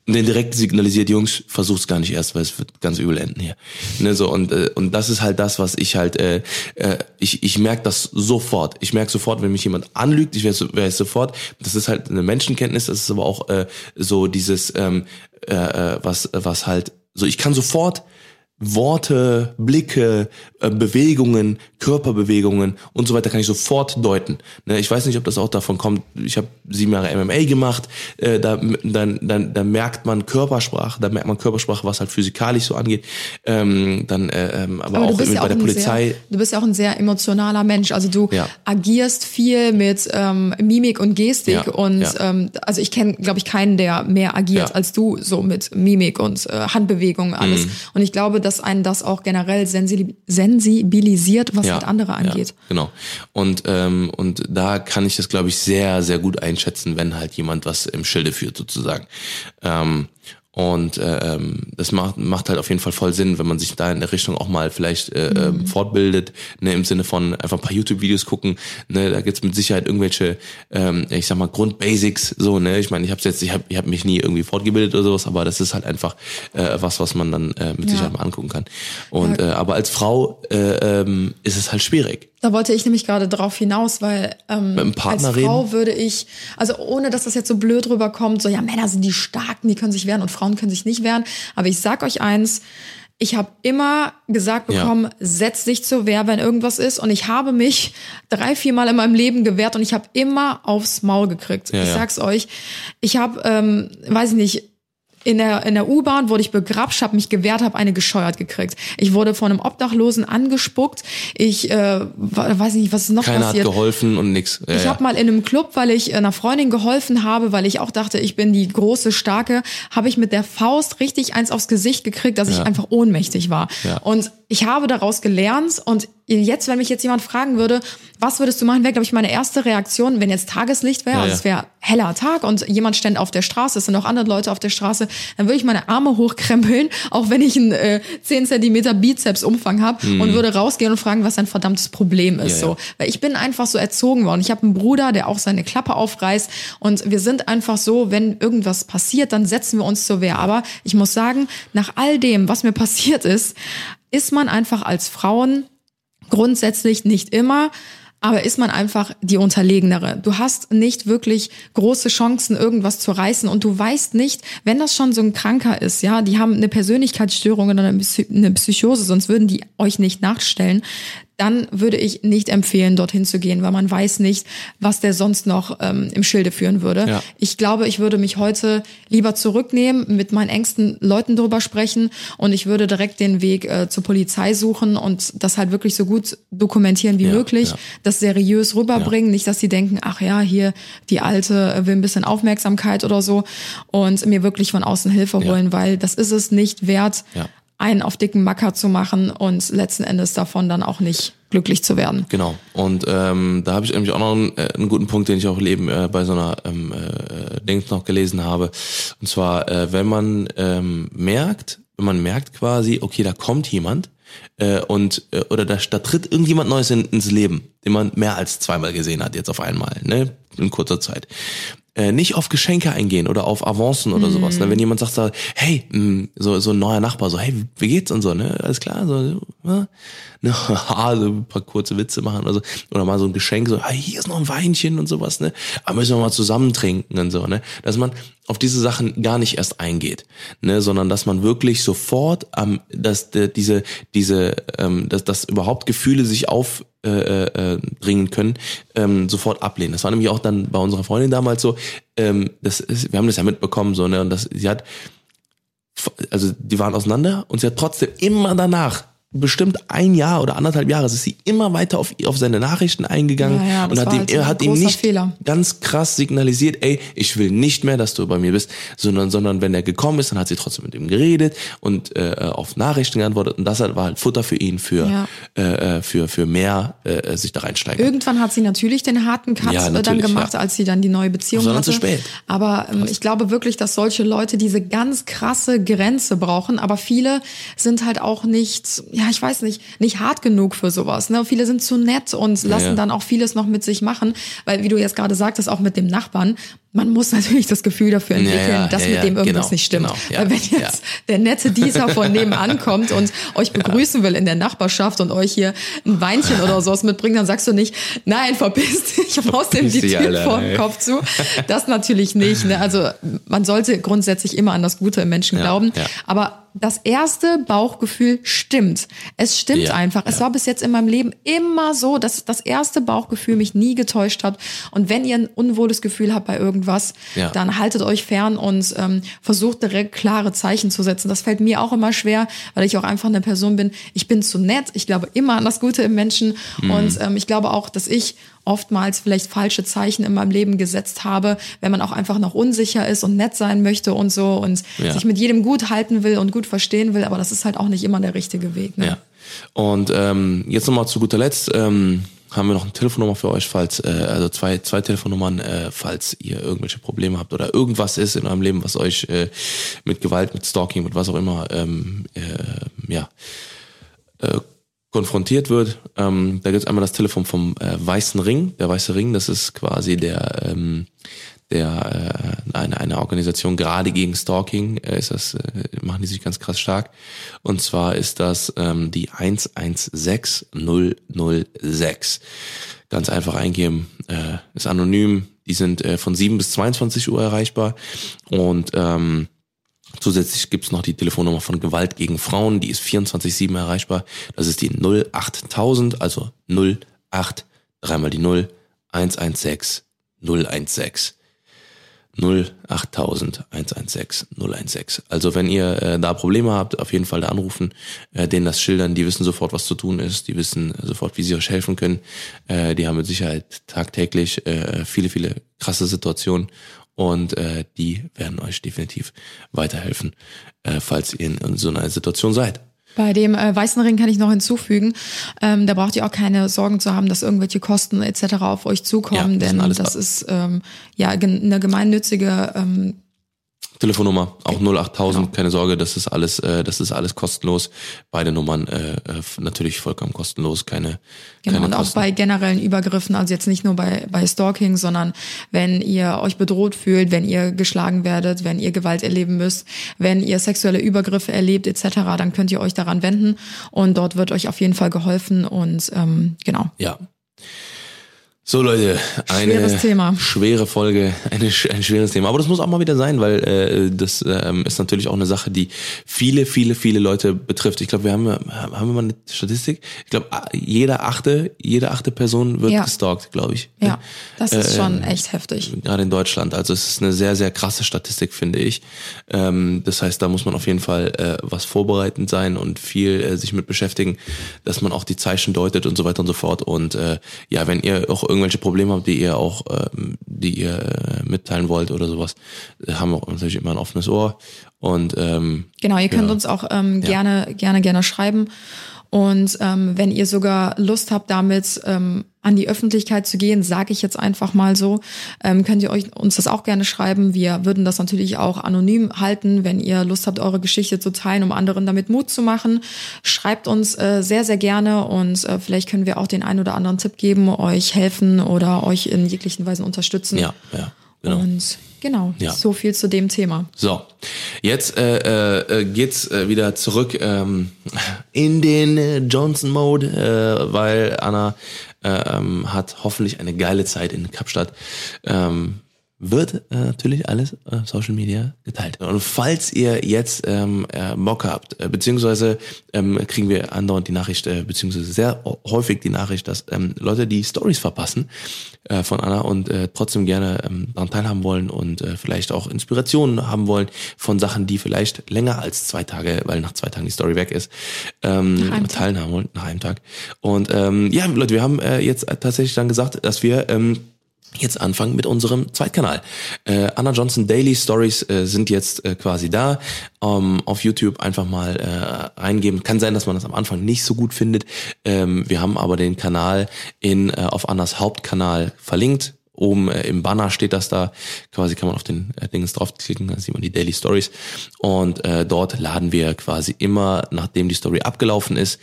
und den direkt signalisiert, Jungs, versuch's gar nicht erst, weil es wird ganz übel enden hier. Ne, so und äh, und das ist halt das, was ich halt, äh, äh, ich ich merke das sofort. Ich merke sofort, wenn mich jemand anlügt, ich weiß, weiß sofort. Das ist halt eine Menschenkenntnis, das ist aber auch äh, so dieses, ähm, äh, äh, was was halt, so ich kann sofort Worte, Blicke, äh, Bewegungen, Körperbewegungen und so weiter kann ich sofort deuten. Ne, ich weiß nicht, ob das auch davon kommt. Ich habe sieben Jahre MMA gemacht. Äh, da, dann, dann, dann merkt man Körpersprache, da merkt man Körpersprache, was halt physikalisch so angeht. Ähm, dann, äh, ähm, aber, Aber auch ja bei auch der Polizei. Sehr, du bist ja auch ein sehr emotionaler Mensch. Also du Ja. agierst viel mit ähm, Mimik und Gestik. Ja, Und ähm, also ich kenne, glaube ich, keinen, der mehr agiert als du, so mit Mimik und äh, Handbewegungen alles. Mhm. Und ich glaube, dass einen das auch generell sensi- sensibilisiert, was halt andere angeht. Ja, genau. Und, ähm, und da kann ich das, glaube ich, sehr, sehr gut einschätzen, wenn halt jemand was im Schilde führt, sozusagen. Ähm, und äh, ähm, das macht, macht halt auf jeden Fall voll Sinn, wenn man sich da in der Richtung auch mal vielleicht äh, Mhm. ähm, fortbildet, ne, im Sinne von einfach ein paar YouTube-Videos gucken. Ne, da gibt's mit Sicherheit irgendwelche, ähm, ich sag mal, Grundbasics, so, ne? Ich meine, ich habe jetzt, ich habe ich hab mich nie irgendwie fortgebildet oder sowas, aber das ist halt einfach äh, was, was man dann äh, mit Ja. Sicherheit mal angucken kann. Und Ja. äh, aber als Frau äh, ähm, ist es halt schwierig. Da wollte ich nämlich gerade drauf hinaus, weil ähm, als Frau würde ich, also ohne dass das jetzt so blöd rüberkommt, so ja, Männer sind die Starken, die können sich wehren und Frauen können sich nicht wehren. Aber ich sag euch eins, ich habe immer gesagt Ja. bekommen, setz dich zur Wehr, wenn irgendwas ist. Und ich habe mich drei, vier Mal in meinem Leben gewehrt und ich habe immer aufs Maul gekriegt. Ja, ich ja. sag's euch, ich habe, ähm, weiß ich nicht, in der, in der U-Bahn wurde ich begrapscht, habe mich gewehrt, habe eine gescheuert gekriegt. Ich wurde von einem Obdachlosen angespuckt. Ich äh, weiß nicht, was ist noch Keiner passiert. hat geholfen und nix. Ja, Ich ja. habe mal in einem Club, weil ich einer Freundin geholfen habe, weil ich auch dachte, ich bin die große Starke, habe ich mit der Faust richtig eins aufs Gesicht gekriegt, dass ich Ja. einfach ohnmächtig war. Ja. Und ich habe daraus gelernt und jetzt, wenn mich jetzt jemand fragen würde, was würdest du machen, wäre, glaube ich, meine erste Reaktion, wenn jetzt Tageslicht wäre, Ja, also ja. es wäre heller Tag und jemand stände auf der Straße, es sind auch andere Leute auf der Straße, dann würde ich meine Arme hochkrempeln, auch wenn ich einen äh, 10 Zentimeter Bizepsumfang habe und würde rausgehen und fragen, was sein verdammtes Problem ist. Mhm. Ja, so. Weil ich bin einfach so erzogen worden. Ich habe einen Bruder, der auch seine Klappe aufreißt. Und wir sind einfach so, wenn irgendwas passiert, dann setzen wir uns zur Wehr. Aber ich muss sagen, nach all dem, was mir passiert ist, ist man einfach als Frauen grundsätzlich nicht immer, aber ist man einfach die Unterlegenere. Du hast nicht wirklich große Chancen, irgendwas zu reißen und du weißt nicht, wenn das schon so ein Kranker ist, ja, die haben eine Persönlichkeitsstörung oder eine Psy- eine Psychose, sonst würden die euch nicht nachstellen, dann würde ich nicht empfehlen, dorthin zu gehen, weil man weiß nicht, was der sonst noch ähm, im Schilde führen würde. Ja. Ich glaube, ich würde mich heute lieber zurücknehmen, mit meinen engsten Leuten drüber sprechen und ich würde direkt den Weg äh, zur Polizei suchen und das halt wirklich so gut dokumentieren wie Ja, möglich, ja. das seriös rüberbringen, nicht, dass sie denken, ach ja, hier die Alte will ein bisschen Aufmerksamkeit oder so und mir wirklich von außen Hilfe holen, weil das ist es nicht wert. Einen auf dicken Macker zu machen und letzten Endes davon dann auch nicht glücklich zu werden. Genau. Und ähm, da habe ich nämlich auch noch einen, äh, einen guten Punkt, den ich auch eben äh, bei so einer ähm, äh, Dings noch gelesen habe. Und zwar, äh, wenn man ähm, merkt, wenn man merkt quasi, okay, da kommt jemand äh, und äh, oder da, da tritt irgendjemand Neues in, ins Leben, den man mehr als zweimal gesehen hat jetzt auf einmal, ne, in kurzer Zeit. Äh, nicht auf Geschenke eingehen oder auf Avancen oder sowas. Ne? Wenn jemand sagt, so, hey, mh, so, so ein neuer Nachbar, so, hey, wie geht's und so, ne? Alles klar, so, ne? *laughs* haha, so ein paar kurze Witze machen oder so. Oder mal so ein Geschenk, so, hey, hier ist noch ein Weinchen und sowas, ne? Aber müssen wir mal zusammen trinken und so, ne? Dass man auf diese Sachen gar nicht erst eingeht, ne? Sondern dass man wirklich sofort am, dass der, diese, diese, ähm, dass, dass überhaupt Gefühle sich auf äh, äh, bringen können, ähm, sofort ablehnen. Das war nämlich auch dann bei unserer Freundin damals so, ähm, das ist, wir haben das ja mitbekommen, so, ne, und das, sie hat, also die waren auseinander und sie hat trotzdem immer danach, bestimmt ein Jahr oder anderthalb Jahre, ist sie immer weiter auf, auf seine Nachrichten eingegangen Ja, ja, und hat war ihm, halt hat ihm nicht Fehler. ganz krass signalisiert, ey, ich will nicht mehr, dass du bei mir bist, sondern, sondern wenn er gekommen ist, dann hat sie trotzdem mit ihm geredet und äh, auf Nachrichten geantwortet und das war halt Futter für ihn, für, Ja. äh, äh, für, für mehr äh, sich da reinsteigen. Irgendwann hat sie natürlich den harten Cut äh, dann gemacht, als sie dann die neue Beziehung Sondern hatte. zu spät. Aber ähm, ich glaube wirklich, dass solche Leute diese ganz krasse Grenze brauchen. Aber viele sind halt auch nicht, ja, ich weiß nicht, nicht hart genug für sowas. Ne? Viele sind zu nett und lassen ja. dann auch vieles noch mit sich machen. Weil, wie du jetzt gerade sagtest, auch mit dem Nachbarn, man muss natürlich das Gefühl dafür entwickeln, ja, dass ja, mit ja, dem irgendwas genau, nicht stimmt. genau, ja, Weil wenn jetzt ja. der nette Dieser von nebenan *laughs* kommt und euch begrüßen will in der Nachbarschaft und euch hier ein Weinchen oder sowas mitbringt, dann sagst du nicht, nein, verpiss dich, raus dem die Tür vor ey. Kopf zu. Das natürlich nicht. Ne? Also man sollte grundsätzlich immer an das Gute im Menschen Ja, glauben. ja. Aber das erste Bauchgefühl stimmt. Es stimmt Ja, einfach. Es ja. war bis jetzt in meinem Leben immer so, dass das erste Bauchgefühl mich nie getäuscht hat. Und wenn ihr ein unwohles Gefühl habt bei irgendwas, irgendwas, Ja. dann haltet euch fern und ähm, versucht direkt klare Zeichen zu setzen. Das fällt mir auch immer schwer, weil ich auch einfach eine Person bin. Ich bin zu nett. Ich glaube immer an das Gute im Menschen Mhm. und ähm, ich glaube auch, dass ich oftmals vielleicht falsche Zeichen in meinem Leben gesetzt habe, wenn man auch einfach noch unsicher ist und nett sein möchte und so und Ja. sich mit jedem gut halten will und gut verstehen will, aber das ist halt auch nicht immer der richtige Weg. Ne? Ja. Und ähm, jetzt nochmal zu guter Letzt ähm, haben wir noch eine Telefonnummer für euch, falls, äh, also zwei, zwei Telefonnummern, äh, falls ihr irgendwelche Probleme habt oder irgendwas ist in eurem Leben, was euch äh, mit Gewalt, mit Stalking, mit was auch immer, ähm, äh, ja, äh, konfrontiert wird. Ähm, da gibt es einmal das Telefon vom äh, Weißen Ring. Der Weiße Ring, das ist quasi der, ähm, der äh, eine, eine Organisation gerade gegen Stalking, äh, ist das, äh, machen die sich ganz krass stark. Und zwar ist das ähm, die 116006. Ganz einfach eingeben, äh, ist anonym. Die sind äh, von 7 bis 22 Uhr erreichbar. Und ähm, Zusätzlich gibt's noch die Telefonnummer von Gewalt gegen Frauen, die ist 24-7 erreichbar. Das ist die 08000, also 08, dreimal die 0, 116, 016. 08000 116 016. Also wenn ihr äh, da Probleme habt, auf jeden Fall da anrufen, äh, denen das schildern, die wissen sofort, was zu tun ist, die wissen sofort, wie sie euch helfen können. Äh, die haben mit Sicherheit tagtäglich äh, viele, viele krasse Situationen und äh, die werden euch definitiv weiterhelfen, äh, falls ihr in so einer Situation seid. Bei dem äh, Weißen Ring kann ich noch hinzufügen, ähm, da braucht ihr auch keine Sorgen zu haben, dass irgendwelche Kosten etc. auf euch zukommen, Ja, denn das ist ähm, ja eine gemeinnützige ähm, Telefonnummer auch 08000, Genau. keine Sorge, das ist alles, äh, das ist alles kostenlos. Beide Nummern äh, äh, natürlich vollkommen kostenlos, keine, Genau, keine und auch Kosten. bei generellen Übergriffen, also jetzt nicht nur bei, bei Stalking, sondern wenn ihr euch bedroht fühlt, wenn ihr geschlagen werdet, wenn ihr Gewalt erleben müsst, wenn ihr sexuelle Übergriffe erlebt etc., dann könnt ihr euch daran wenden und dort wird euch auf jeden Fall geholfen und ähm, genau. Ja. So Leute, eine Schweres Thema. schwere Folge, eine, ein schweres Thema. Aber das muss auch mal wieder sein, weil äh, das ähm, ist natürlich auch eine Sache, die viele, viele, viele Leute betrifft. Ich glaube, wir haben, haben wir mal eine Statistik. Ich glaube, jeder achte, jede achte Person wird Ja. gestalkt, glaube ich. Ja, das ist Äh, schon echt heftig. gerade in Deutschland. Also es ist eine sehr, sehr krasse Statistik, finde ich. Ähm, das heißt, da muss man auf jeden Fall äh, was vorbereitend sein und viel äh, sich mit beschäftigen, dass man auch die Zeichen deutet und so weiter und so fort. Und äh, ja, wenn ihr auch irgendwelche Probleme habt, die ihr auch, ähm, die ihr äh, mitteilen wollt oder sowas, haben wir auch natürlich immer ein offenes Ohr. Und ähm, Genau, ihr könnt Ja. uns auch ähm, gerne, gerne, gerne schreiben. Und ähm, wenn ihr sogar Lust habt, damit ähm, an die Öffentlichkeit zu gehen, sage ich jetzt einfach mal so, ähm, könnt ihr euch uns das auch gerne schreiben. Wir würden das natürlich auch anonym halten, wenn ihr Lust habt, eure Geschichte zu teilen, um anderen damit Mut zu machen. Schreibt uns äh, sehr, sehr gerne und äh, vielleicht können wir auch den einen oder anderen Tipp geben, euch helfen oder euch in jeglichen Weisen unterstützen. ja, ja, genau. Und genau, Ja. so viel zu dem Thema. So, jetzt äh, äh, geht's äh, wieder zurück ähm, in den äh, Johnson-Mode, äh, weil Anna äh, ähm, hat hoffentlich eine geile Zeit in Kapstadt. Ähm, wird äh, natürlich alles äh, Social Media geteilt. Und falls ihr jetzt ähm, äh, Bock habt, äh, beziehungsweise ähm, kriegen wir andauernd die Nachricht, äh, beziehungsweise sehr häufig die Nachricht, dass ähm, Leute die Stories verpassen äh, von Anna und äh, trotzdem gerne ähm, daran teilhaben wollen und äh, vielleicht auch Inspirationen haben wollen von Sachen, die vielleicht länger als zwei Tage, weil nach zwei Tagen die Story weg ist, ähm, teilhaben wollen, nach einem Tag. Und ähm, ja, Leute, wir haben äh, jetzt tatsächlich dann gesagt, dass wir ähm, jetzt anfangen mit unserem Zweitkanal. Äh, Anna Johnson Daily Stories äh, sind jetzt äh, quasi da. Ähm, auf YouTube einfach mal äh, eingeben. Kann sein, dass man das am Anfang nicht so gut findet. Ähm, wir haben aber den Kanal in äh, auf Annas Hauptkanal verlinkt. Oben äh, im Banner steht das da. Quasi kann man auf den äh, Dingens draufklicken, dann sieht man die Daily Stories. Und äh, dort laden wir quasi immer, nachdem die Story abgelaufen ist,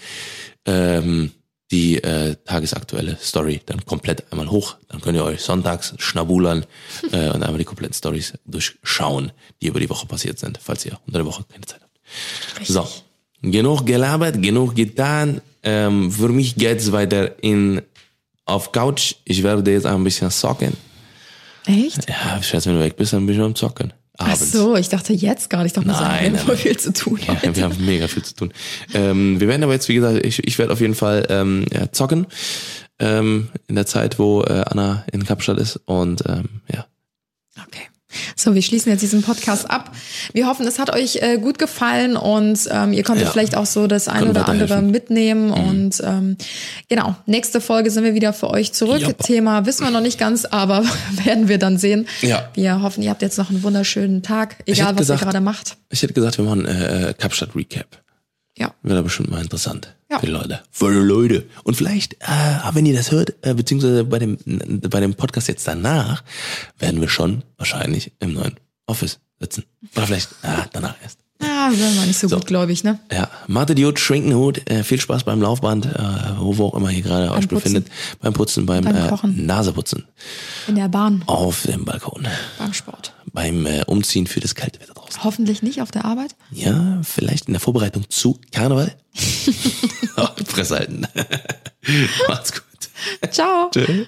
ähm, die äh, tagesaktuelle Story dann komplett einmal hoch. Dann könnt ihr euch sonntags schnabulern äh, und einmal die kompletten Stories durchschauen, die über die Woche passiert sind, falls ihr unter der Woche keine Zeit habt. So, genug gelabert, genug getan. Ähm, für mich geht's weiter in auf Couch. Ich werde jetzt ein bisschen zocken. Echt? Ja, ich schätze, wenn du weg bist, dann bin ich am Zocken. Ach Abends. so, ich dachte jetzt gerade. Ich dachte, wir Nein, haben nein, voll nein. viel zu tun. Ja, wir haben mega viel zu tun. Ähm, wir werden aber jetzt, wie gesagt, ich, ich werde auf jeden Fall ähm, ja, zocken ähm, in der Zeit, wo äh, Anna in Kapstadt ist. Und ähm, ja, Okay. So, wir schließen jetzt diesen Podcast ab. Wir hoffen, es hat euch äh, gut gefallen und ähm, ihr konntet Ja. vielleicht auch so das ein Kann oder andere mitnehmen. Und ähm, genau, nächste Folge sind wir wieder für euch zurück. Ja. Thema wissen wir noch nicht ganz, aber *laughs* werden wir dann sehen. Ja. Wir hoffen, ihr habt jetzt noch einen wunderschönen Tag, egal was gesagt- ihr gerade macht. Ich hätte gesagt, wir machen äh, äh, Kapstadt Recap. Ja. Wäre da bestimmt mal interessant. Ja. Für die Leute. Für die Leute. Und vielleicht, äh, wenn ihr das hört, äh, beziehungsweise bei dem, bei dem Podcast jetzt danach, werden wir schon wahrscheinlich im neuen Office sitzen. Oder vielleicht ah, danach erst. Ja, sind wir nicht so, So. gutgläubig, ne? Ja, Mate-Diod, Schrinkenhut, äh, viel Spaß beim Laufband, äh, wo auch immer hier gerade euch befindet. Beim Putzen, beim, Beim äh. Naseputzen. In der Bahn, Auf dem Balkon. beim Sport. Beim äh, Umziehen für das kalte Wetter draußen. Hoffentlich nicht auf der Arbeit. Ja, vielleicht in der Vorbereitung zu Karneval. *laughs* *laughs* Fresse halten. *laughs* Macht's gut. Ciao. Tschö.